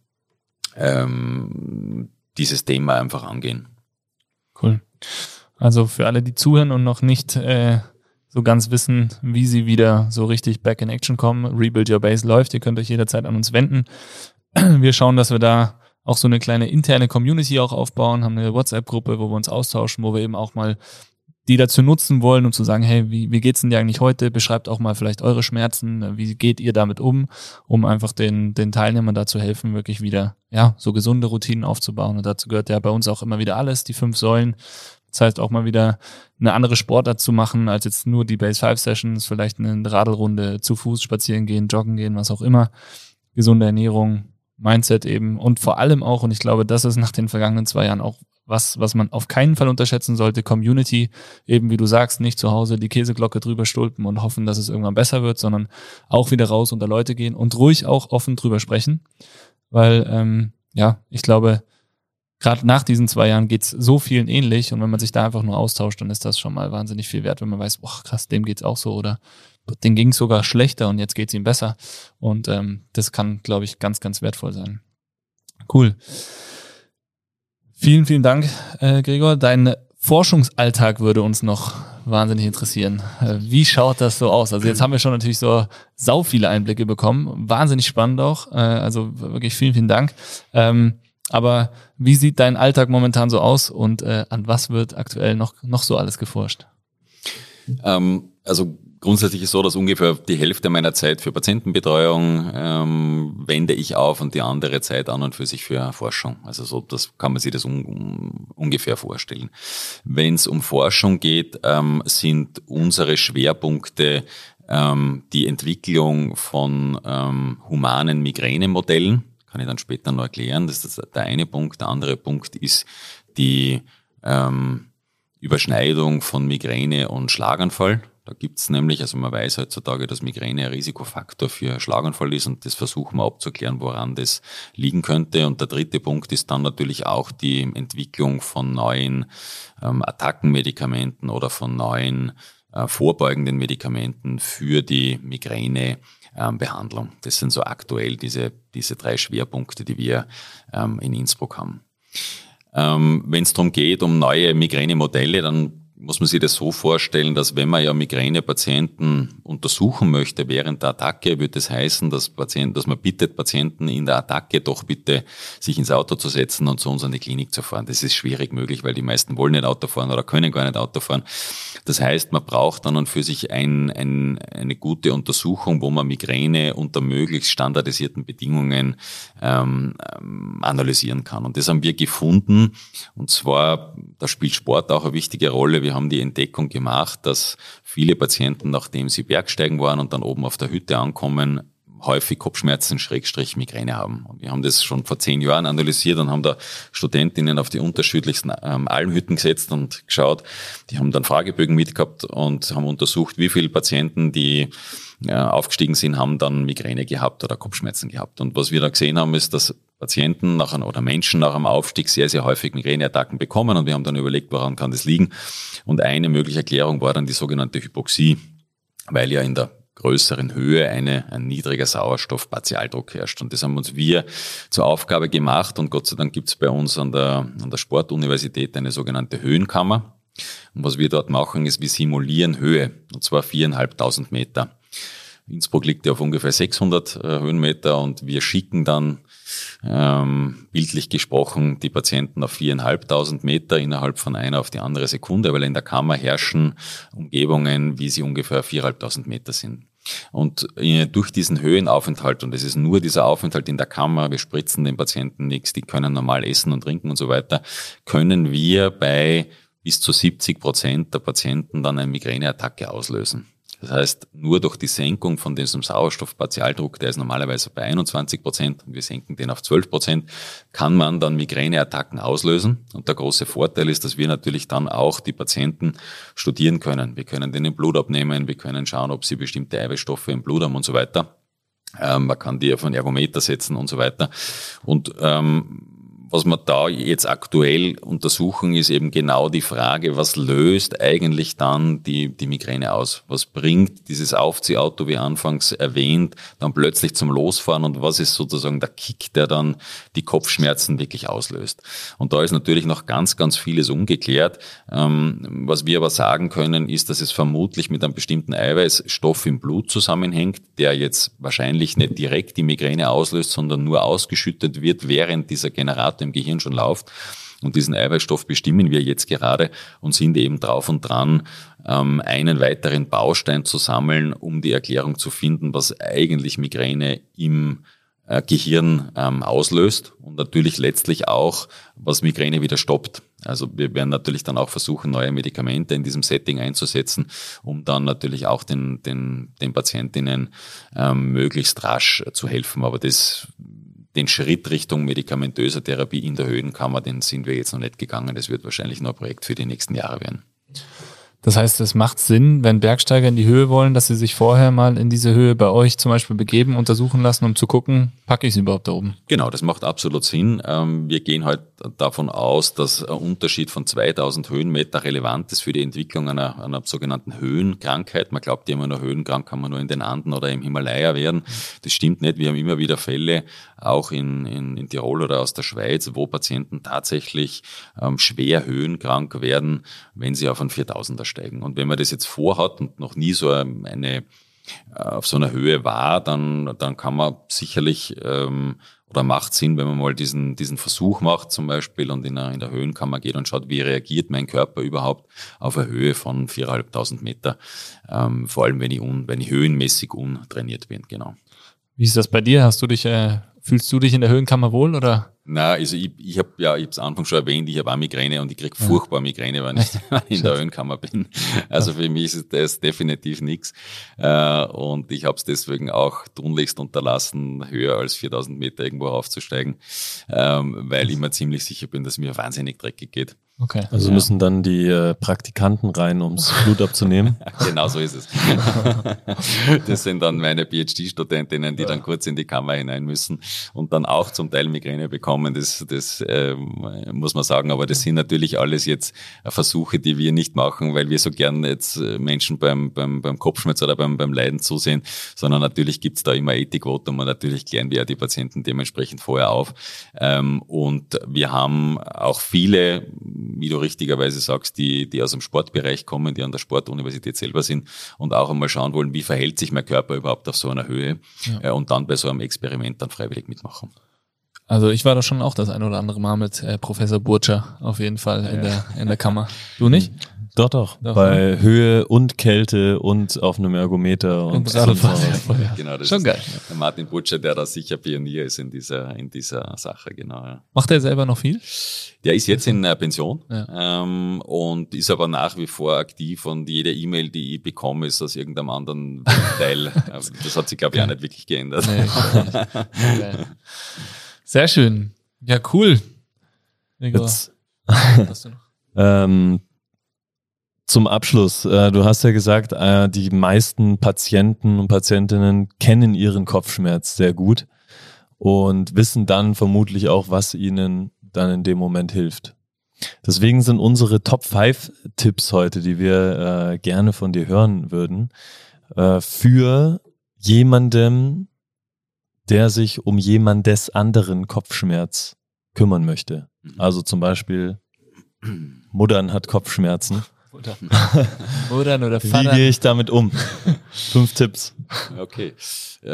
ähm, dieses Thema einfach angehen. Cool. Also für alle, die zuhören und noch nicht äh, so ganz wissen, wie sie wieder so richtig back in action kommen, Rebuild Your Base läuft, ihr könnt euch jederzeit an uns wenden. <clears throat> Wir schauen, dass wir da auch so eine kleine interne Community auch aufbauen, haben eine WhatsApp-Gruppe, wo wir uns austauschen, wo wir eben auch mal die dazu nutzen wollen, um zu sagen, hey, wie, wie geht's denn dir eigentlich heute? Beschreibt auch mal vielleicht eure Schmerzen, wie geht ihr damit um, um einfach den, den Teilnehmern dazu helfen, wirklich wieder, ja, so gesunde Routinen aufzubauen. Und dazu gehört ja bei uns auch immer wieder alles, die fünf Säulen. Das heißt auch mal wieder eine andere Sportart zu machen, als jetzt nur die Base 5 Sessions, vielleicht eine Radelrunde, zu Fuß spazieren gehen, joggen gehen, was auch immer. Gesunde Ernährung, Mindset eben und vor allem auch, und ich glaube, das ist nach den vergangenen zwei Jahren auch was, was man auf keinen Fall unterschätzen sollte, Community, eben wie du sagst, nicht zu Hause die Käseglocke drüber stulpen und hoffen, dass es irgendwann besser wird, sondern auch wieder raus unter Leute gehen und ruhig auch offen drüber sprechen. Weil, ähm, ja, ich glaube, gerade nach diesen zwei Jahren geht's so vielen ähnlich und wenn man sich da einfach nur austauscht, dann ist das schon mal wahnsinnig viel wert, wenn man weiß, boah, krass, dem geht's auch so oder dem ging's sogar schlechter und jetzt geht's ihm besser. Und ähm, das kann, glaube ich, ganz, ganz wertvoll sein. Cool. Vielen, vielen Dank, äh, Gregor. Dein Forschungsalltag würde uns noch wahnsinnig interessieren. Äh, wie schaut das so aus? Also jetzt haben wir schon natürlich so sau viele Einblicke bekommen. Wahnsinnig spannend auch. Äh, also wirklich vielen, vielen Dank. Ähm, aber wie sieht dein Alltag momentan so aus und äh, an was wird aktuell noch, noch so alles geforscht? Ähm, also Grundsätzlich ist so, dass ungefähr die Hälfte meiner Zeit für Patientenbetreuung ähm, wende ich auf und die andere Zeit an und für sich für Forschung. Also so, das kann man sich das un, un, ungefähr vorstellen. Wenn es um Forschung geht, ähm, sind unsere Schwerpunkte ähm, die Entwicklung von ähm, humanen Migränemodellen. Kann ich dann später noch erklären. Das ist der eine Punkt. Der andere Punkt ist die ähm, Überschneidung von Migräne und Schlaganfall. Da gibt's nämlich, also man weiß heutzutage, dass Migräne ein Risikofaktor für Schlaganfall ist und das versuchen wir abzuklären, woran das liegen könnte. Und der dritte Punkt ist dann natürlich auch die Entwicklung von neuen ähm, Attackenmedikamenten oder von neuen äh, vorbeugenden Medikamenten für die Migränebehandlung. Ähm, das sind so aktuell diese, diese drei Schwerpunkte, die wir ähm, in Innsbruck haben. Ähm, Wenn es darum geht, um neue Migränemodelle, dann muss man sich das so vorstellen, dass wenn man ja Migränepatienten untersuchen möchte während der Attacke, würde das heißen, dass, Patienten, dass man bittet, Patienten in der Attacke doch bitte sich ins Auto zu setzen und zu uns an die Klinik zu fahren. Das ist schwierig möglich, weil die meisten wollen nicht Auto fahren oder können gar nicht Auto fahren. Das heißt, man braucht dann und für sich ein, ein, eine gute Untersuchung, wo man Migräne unter möglichst standardisierten Bedingungen ähm, analysieren kann. Und das haben wir gefunden. Und zwar, da spielt Sport auch eine wichtige Rolle wir haben die Entdeckung gemacht, dass viele Patienten, nachdem sie Bergsteigen waren und dann oben auf der Hütte ankommen, häufig Kopfschmerzen, Schrägstrich, Migräne haben. Und wir haben das schon vor zehn Jahren analysiert und haben da Studentinnen auf die unterschiedlichsten ähm, Almhütten gesetzt und geschaut. Die haben dann Fragebögen mitgehabt und haben untersucht, wie viele Patienten, die äh, aufgestiegen sind, haben dann Migräne gehabt oder Kopfschmerzen gehabt. Und was wir da gesehen haben, ist, dass Patienten nach einem, oder Menschen nach einem Aufstieg sehr, sehr häufig Migräneattacken bekommen und wir haben dann überlegt, woran kann das liegen. Und eine mögliche Erklärung war dann die sogenannte Hypoxie, weil ja in der größeren Höhe eine, ein niedriger Sauerstoffpartialdruck herrscht. Und das haben uns wir zur Aufgabe gemacht und Gott sei Dank gibt es bei uns an der, an der Sportuniversität eine sogenannte Höhenkammer. Und was wir dort machen, ist, wir simulieren Höhe, und zwar viereinhalbtausend Meter. Innsbruck liegt ja auf ungefähr 600 äh, Höhenmeter und wir schicken dann ähm, bildlich gesprochen die Patienten auf viereinhalbtausend Meter innerhalb von einer auf die andere Sekunde, weil in der Kammer herrschen Umgebungen, wie sie ungefähr viereinhalbtausend Meter sind. Und äh, durch diesen Höhenaufenthalt, und es ist nur dieser Aufenthalt in der Kammer, wir spritzen den Patienten nichts, die können normal essen und trinken und so weiter, können wir bei bis zu 70 Prozent der Patienten dann eine Migräneattacke auslösen. Das heißt, nur durch die Senkung von diesem Sauerstoffpartialdruck, der ist normalerweise bei 21 Prozent und wir senken den auf 12 Prozent, kann man dann Migräneattacken auslösen. Und der große Vorteil ist, dass wir natürlich dann auch die Patienten studieren können. Wir können denen Blut abnehmen, wir können schauen, ob sie bestimmte Eiweißstoffe im Blut haben und so weiter. Ähm, man kann die auf einen Ergometer setzen und so weiter. Und ähm, was wir da jetzt aktuell untersuchen, ist eben genau die Frage, was löst eigentlich dann die, die Migräne aus? Was bringt dieses Aufziehauto, wie anfangs erwähnt, dann plötzlich zum Losfahren und was ist sozusagen der Kick, der dann die Kopfschmerzen wirklich auslöst? Und da ist natürlich noch ganz, ganz vieles ungeklärt. Ähm, was wir aber sagen können, ist, dass es vermutlich mit einem bestimmten Eiweißstoff im Blut zusammenhängt, der jetzt wahrscheinlich nicht direkt die Migräne auslöst, sondern nur ausgeschüttet wird, während dieser Generator im Gehirn schon läuft. Und diesen Eiweißstoff bestimmen wir jetzt gerade und sind eben drauf und dran, ähm, einen weiteren Baustein zu sammeln, um die Erklärung zu finden, was eigentlich Migräne im äh, Gehirn ähm, auslöst und natürlich letztlich auch, was Migräne wieder stoppt. Also wir werden natürlich dann auch versuchen, neue Medikamente in diesem Setting einzusetzen, um dann natürlich auch den, den, den Patientinnen ähm, möglichst rasch zu helfen. Aber das den Schritt Richtung medikamentöser Therapie in der Höhenkammer, den sind wir jetzt noch nicht gegangen. Das wird wahrscheinlich noch ein Projekt für die nächsten Jahre werden. Das heißt, es macht Sinn, wenn Bergsteiger in die Höhe wollen, dass sie sich vorher mal in diese Höhe bei euch zum Beispiel begeben, untersuchen lassen, um zu gucken, packe ich sie überhaupt da oben? Genau, das macht absolut Sinn. Ähm, wir gehen halt davon aus, dass ein Unterschied von 2000 Höhenmeter relevant ist für die Entwicklung einer, einer sogenannten Höhenkrankheit. Man glaubt immer nur, höhenkrank kann man nur in den Anden oder im Himalaya werden. Das stimmt nicht. Wir haben immer wieder Fälle, auch in, in, in Tirol oder aus der Schweiz, wo Patienten tatsächlich ähm, schwer höhenkrank werden, wenn sie auf einen 4000er steigen. Und wenn man das jetzt vorhat und noch nie so eine äh, auf so einer Höhe war, dann, dann kann man sicherlich ähm, oder macht Sinn, wenn man mal diesen, diesen Versuch macht zum Beispiel und in der, in der Höhenkammer geht und schaut, wie reagiert mein Körper überhaupt auf eine Höhe von 4.500 Meter, ähm, vor allem wenn ich, un, wenn ich höhenmäßig untrainiert bin, genau. Wie ist das bei dir? Hast du dich, äh, fühlst du dich in der Höhenkammer wohl oder? Na, also ich, ich habe ja, ich habe es Anfang schon erwähnt, ich habe auch Migräne und ich krieg ja. furchtbar Migräne, wenn ich <laughs> in der Höhenkammer bin. Also für mich ist das definitiv nichts. Äh, und ich habe es deswegen auch tunlichst unterlassen, höher als 4000 Meter irgendwo raufzusteigen, ähm, weil ich mir ziemlich sicher bin, dass mir wahnsinnig dreckig geht. Okay. Also ja. müssen dann die äh, Praktikanten rein, ums Blut abzunehmen. <laughs> genau so ist es. <laughs> das sind dann meine PhD-Studentinnen, die ja. dann kurz in die Kammer hinein müssen und dann auch zum Teil Migräne bekommen. Das, das äh, muss man sagen. Aber das sind natürlich alles jetzt Versuche, die wir nicht machen, weil wir so gern jetzt äh, Menschen beim, beim, beim Kopfschmerz oder beim, beim Leiden zusehen, sondern natürlich gibt's da immer Ethikvotum und natürlich klären wir die Patienten dementsprechend vorher auf. Ähm, und wir haben auch viele wie du richtigerweise sagst, die, die aus dem Sportbereich kommen, die an der Sportuniversität selber sind und auch einmal schauen wollen, wie verhält sich mein Körper überhaupt auf so einer Höhe ja. äh, und dann bei so einem Experiment dann freiwillig mitmachen. Also ich war da schon auch das ein oder andere Mal mit äh, Professor Burtscher auf jeden Fall in, ja. der, in der Kammer. Du nicht? <laughs> Doch, doch. Doch, Bei Höhe und Kälte und auf einem Ergometer und, Und. Ja. Genau, das Schon ist geil. der Martin Butcher, der da sicher Pionier ist in dieser, in dieser Sache, genau. Ja. Macht er selber noch viel? Der ist jetzt in äh, Pension Ja. ähm, und ist aber nach wie vor aktiv und jede E-Mail, die ich bekomme, ist aus irgendeinem anderen <laughs> Teil. Also das hat sich, glaube ich, auch nicht wirklich geändert. Nee. Sehr schön. Ja, cool. Jetzt, hast du noch? <laughs> ähm, zum Abschluss, äh, du hast ja gesagt, äh, die meisten Patienten und Patientinnen kennen ihren Kopfschmerz sehr gut und wissen dann vermutlich auch, was ihnen dann in dem Moment hilft. Deswegen sind unsere Top 5 Tipps heute, die wir äh, gerne von dir hören würden, für jemandem, der sich um jemandes anderen Kopfschmerz kümmern möchte. Also zum Beispiel Muttern hat Kopfschmerzen. Oder, Muttern <laughs> oder Wie Vater. gehe ich damit um? <laughs> Fünf Tipps. Okay, äh,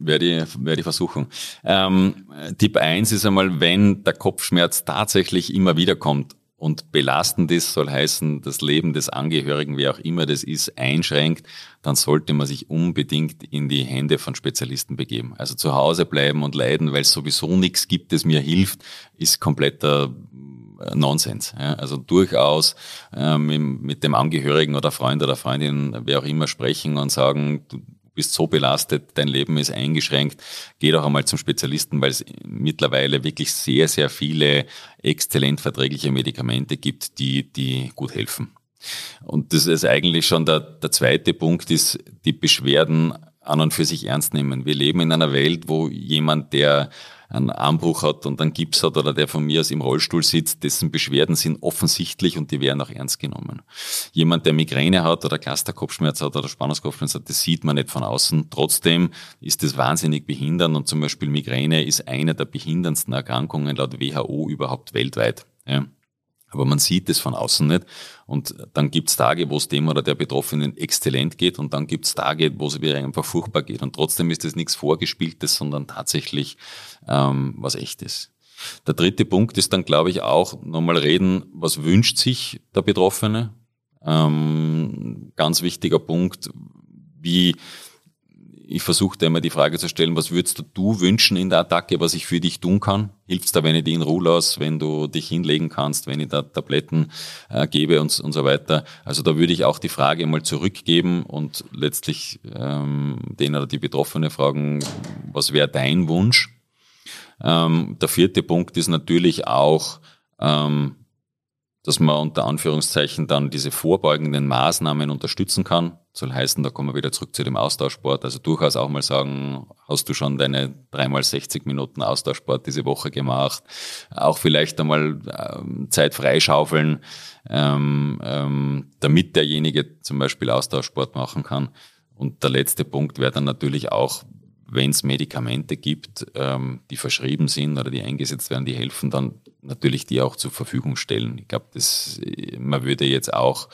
werde ich, werde ich versuchen. Ähm, Tipp eins ist einmal, wenn der Kopfschmerz tatsächlich immer wieder kommt und belastend ist, soll heißen, das Leben des Angehörigen, wer auch immer das ist, einschränkt, dann sollte man sich unbedingt in die Hände von Spezialisten begeben. Also zu Hause bleiben und leiden, weil es sowieso nichts gibt, das mir hilft, ist kompletter Nonsens. Ja. Also durchaus ähm, mit dem Angehörigen oder Freund oder Freundin, wer auch immer, sprechen und sagen, du bist so belastet, dein Leben ist eingeschränkt, geh doch einmal zum Spezialisten, weil es mittlerweile wirklich sehr, sehr viele exzellent verträgliche Medikamente gibt, die, die gut helfen. Und das ist eigentlich schon der, der zweite Punkt, ist die Beschwerden an und für sich ernst nehmen. Wir leben in einer Welt, wo jemand, der einen Armbruch hat und einen Gips hat oder der von mir aus im Rollstuhl sitzt, dessen Beschwerden sind offensichtlich und die werden auch ernst genommen. Jemand, der Migräne hat oder Clusterkopfschmerz hat oder Spannungskopfschmerz hat, das sieht man nicht von außen. Trotzdem ist das wahnsinnig behindernd und zum Beispiel Migräne ist eine der behinderndsten Erkrankungen laut WHO überhaupt weltweit. Ja. Aber man sieht es von außen nicht. Und dann gibt's Tage, wo es dem oder der Betroffenen exzellent geht und dann gibt's Tage, wo es mir einfach furchtbar geht. Und trotzdem ist es nichts Vorgespieltes, sondern tatsächlich ähm, was echtes. Der dritte Punkt ist dann, glaube ich, auch nochmal reden, was wünscht sich der Betroffene? Ähm, ganz wichtiger Punkt, wie ich versuche da immer die Frage zu stellen, was würdest du wünschen in der Attacke, was ich für dich tun kann? Hilft's da, wenn ich dich in Ruhe lasse, wenn du dich hinlegen kannst, wenn ich da Tabletten äh, gebe und, und so weiter? Also da würde ich auch die Frage mal zurückgeben und letztlich ähm, den oder die Betroffene fragen, was wäre dein Wunsch? Ähm, der vierte Punkt ist natürlich auch, ähm, dass man unter Anführungszeichen dann diese vorbeugenden Maßnahmen unterstützen kann. Soll heißen, da kommen wir wieder zurück zu dem Austauschsport. Also durchaus auch mal sagen, hast du schon deine dreimal 60 Minuten Austauschsport diese Woche gemacht? Auch vielleicht einmal ähm, Zeit freischaufeln, ähm, ähm, damit derjenige zum Beispiel Austauschsport machen kann. Und der letzte Punkt wäre dann natürlich auch, wenn es Medikamente gibt, ähm, die verschrieben sind oder die eingesetzt werden, die helfen, dann natürlich die auch zur Verfügung stellen. Ich glaube, das man würde jetzt auch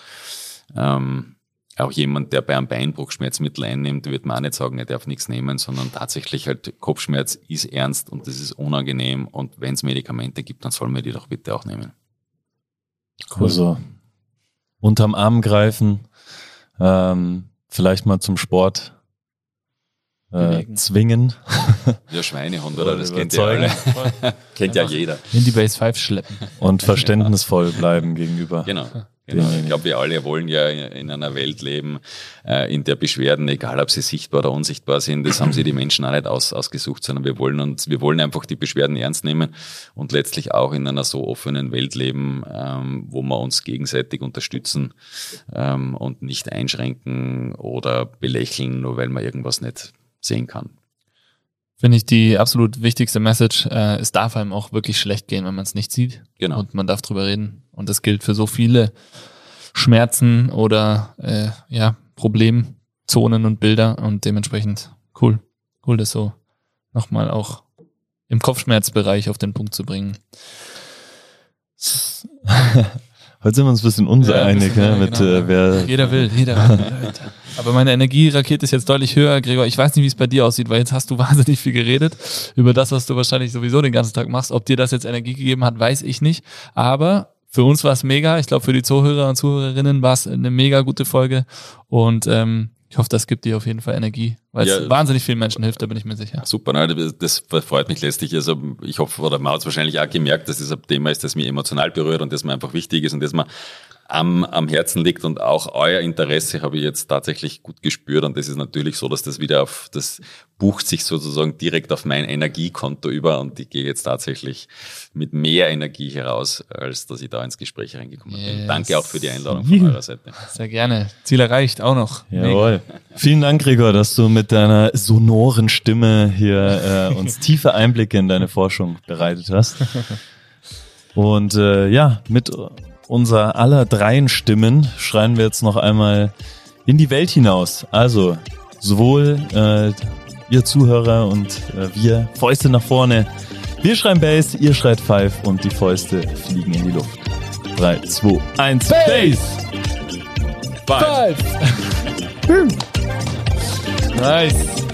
ähm, auch jemand, der bei einem Beinbruch Schmerzmittel einnimmt, wird man auch nicht sagen, er darf nichts nehmen, sondern tatsächlich halt Kopfschmerz ist ernst und das ist unangenehm und wenn es Medikamente gibt, dann soll man die doch bitte auch nehmen. Also unterm Arm greifen, ähm, vielleicht mal zum Sport äh, zwingen. <laughs> Ja, Schweinehund, Oder? Das kennt ja, alle. <laughs> kennt ja jeder. In die Base 5 schleppen. und verständnisvoll bleiben gegenüber. Genau. Genau. Ich glaube, wir alle wollen ja in einer Welt leben, äh, in der Beschwerden, egal ob sie sichtbar oder unsichtbar sind, das haben sie die Menschen auch nicht aus, ausgesucht, sondern wir wollen uns, wir wollen einfach die Beschwerden ernst nehmen und letztlich auch in einer so offenen Welt leben, ähm, wo wir uns gegenseitig unterstützen ähm, und nicht einschränken oder belächeln, nur weil man irgendwas nicht sehen kann. Finde ich die absolut wichtigste Message. Äh, es darf einem auch wirklich schlecht gehen, wenn man es nicht sieht. Genau. Und man darf drüber reden. Und das gilt für so viele Schmerzen oder äh, ja, Problemzonen und Bilder. Und dementsprechend cool. Cool, das so nochmal auch im Kopfschmerzbereich auf den Punkt zu bringen. <laughs> Heute sind wir uns ein bisschen uneinig, Ja, ne, mit genau. äh, wer Jeder will, jeder will. Aber meine Energierakete ist jetzt deutlich höher, Gregor. Ich weiß nicht, wie es bei dir aussieht, weil jetzt hast du <laughs> wahnsinnig viel geredet über das, was du wahrscheinlich sowieso den ganzen Tag machst. Ob dir das jetzt Energie gegeben hat, weiß ich nicht. Aber für uns war es mega. Ich glaube, für die Zuhörer und Zuhörerinnen war es eine mega gute Folge. Und ähm, ich hoffe, das gibt dir auf jeden Fall Energie, weil es wahnsinnig vielen Menschen hilft, da bin ich mir sicher. Super, ne? das freut mich letztlich. Also ich hoffe, oder man hat es wahrscheinlich auch gemerkt, dass das ein Thema ist, das mir emotional berührt und das mir einfach wichtig ist und das man am, am Herzen liegt und auch euer Interesse habe ich jetzt tatsächlich gut gespürt und das ist natürlich so, dass das wieder auf, das bucht sich sozusagen direkt auf mein Energiekonto über und ich gehe jetzt tatsächlich mit mehr Energie heraus, als dass ich da ins Gespräch reingekommen yes. bin. Danke auch für die Einladung von eurer Seite. Sehr gerne. Ziel erreicht auch noch. Jawohl. Vielen Dank, Gregor, dass du mit deiner sonoren Stimme hier äh, uns tiefe Einblicke in deine Forschung bereitet hast. <laughs> Und äh, ja, mit unser aller dreien Stimmen schreien wir jetzt noch einmal in die Welt hinaus. Also sowohl äh, ihr Zuhörer und äh, wir Fäuste nach vorne. Wir schreien Bass, ihr schreit Five und die Fäuste fliegen in die Luft. 3, 2, 1, Bass! Five! <laughs> nice!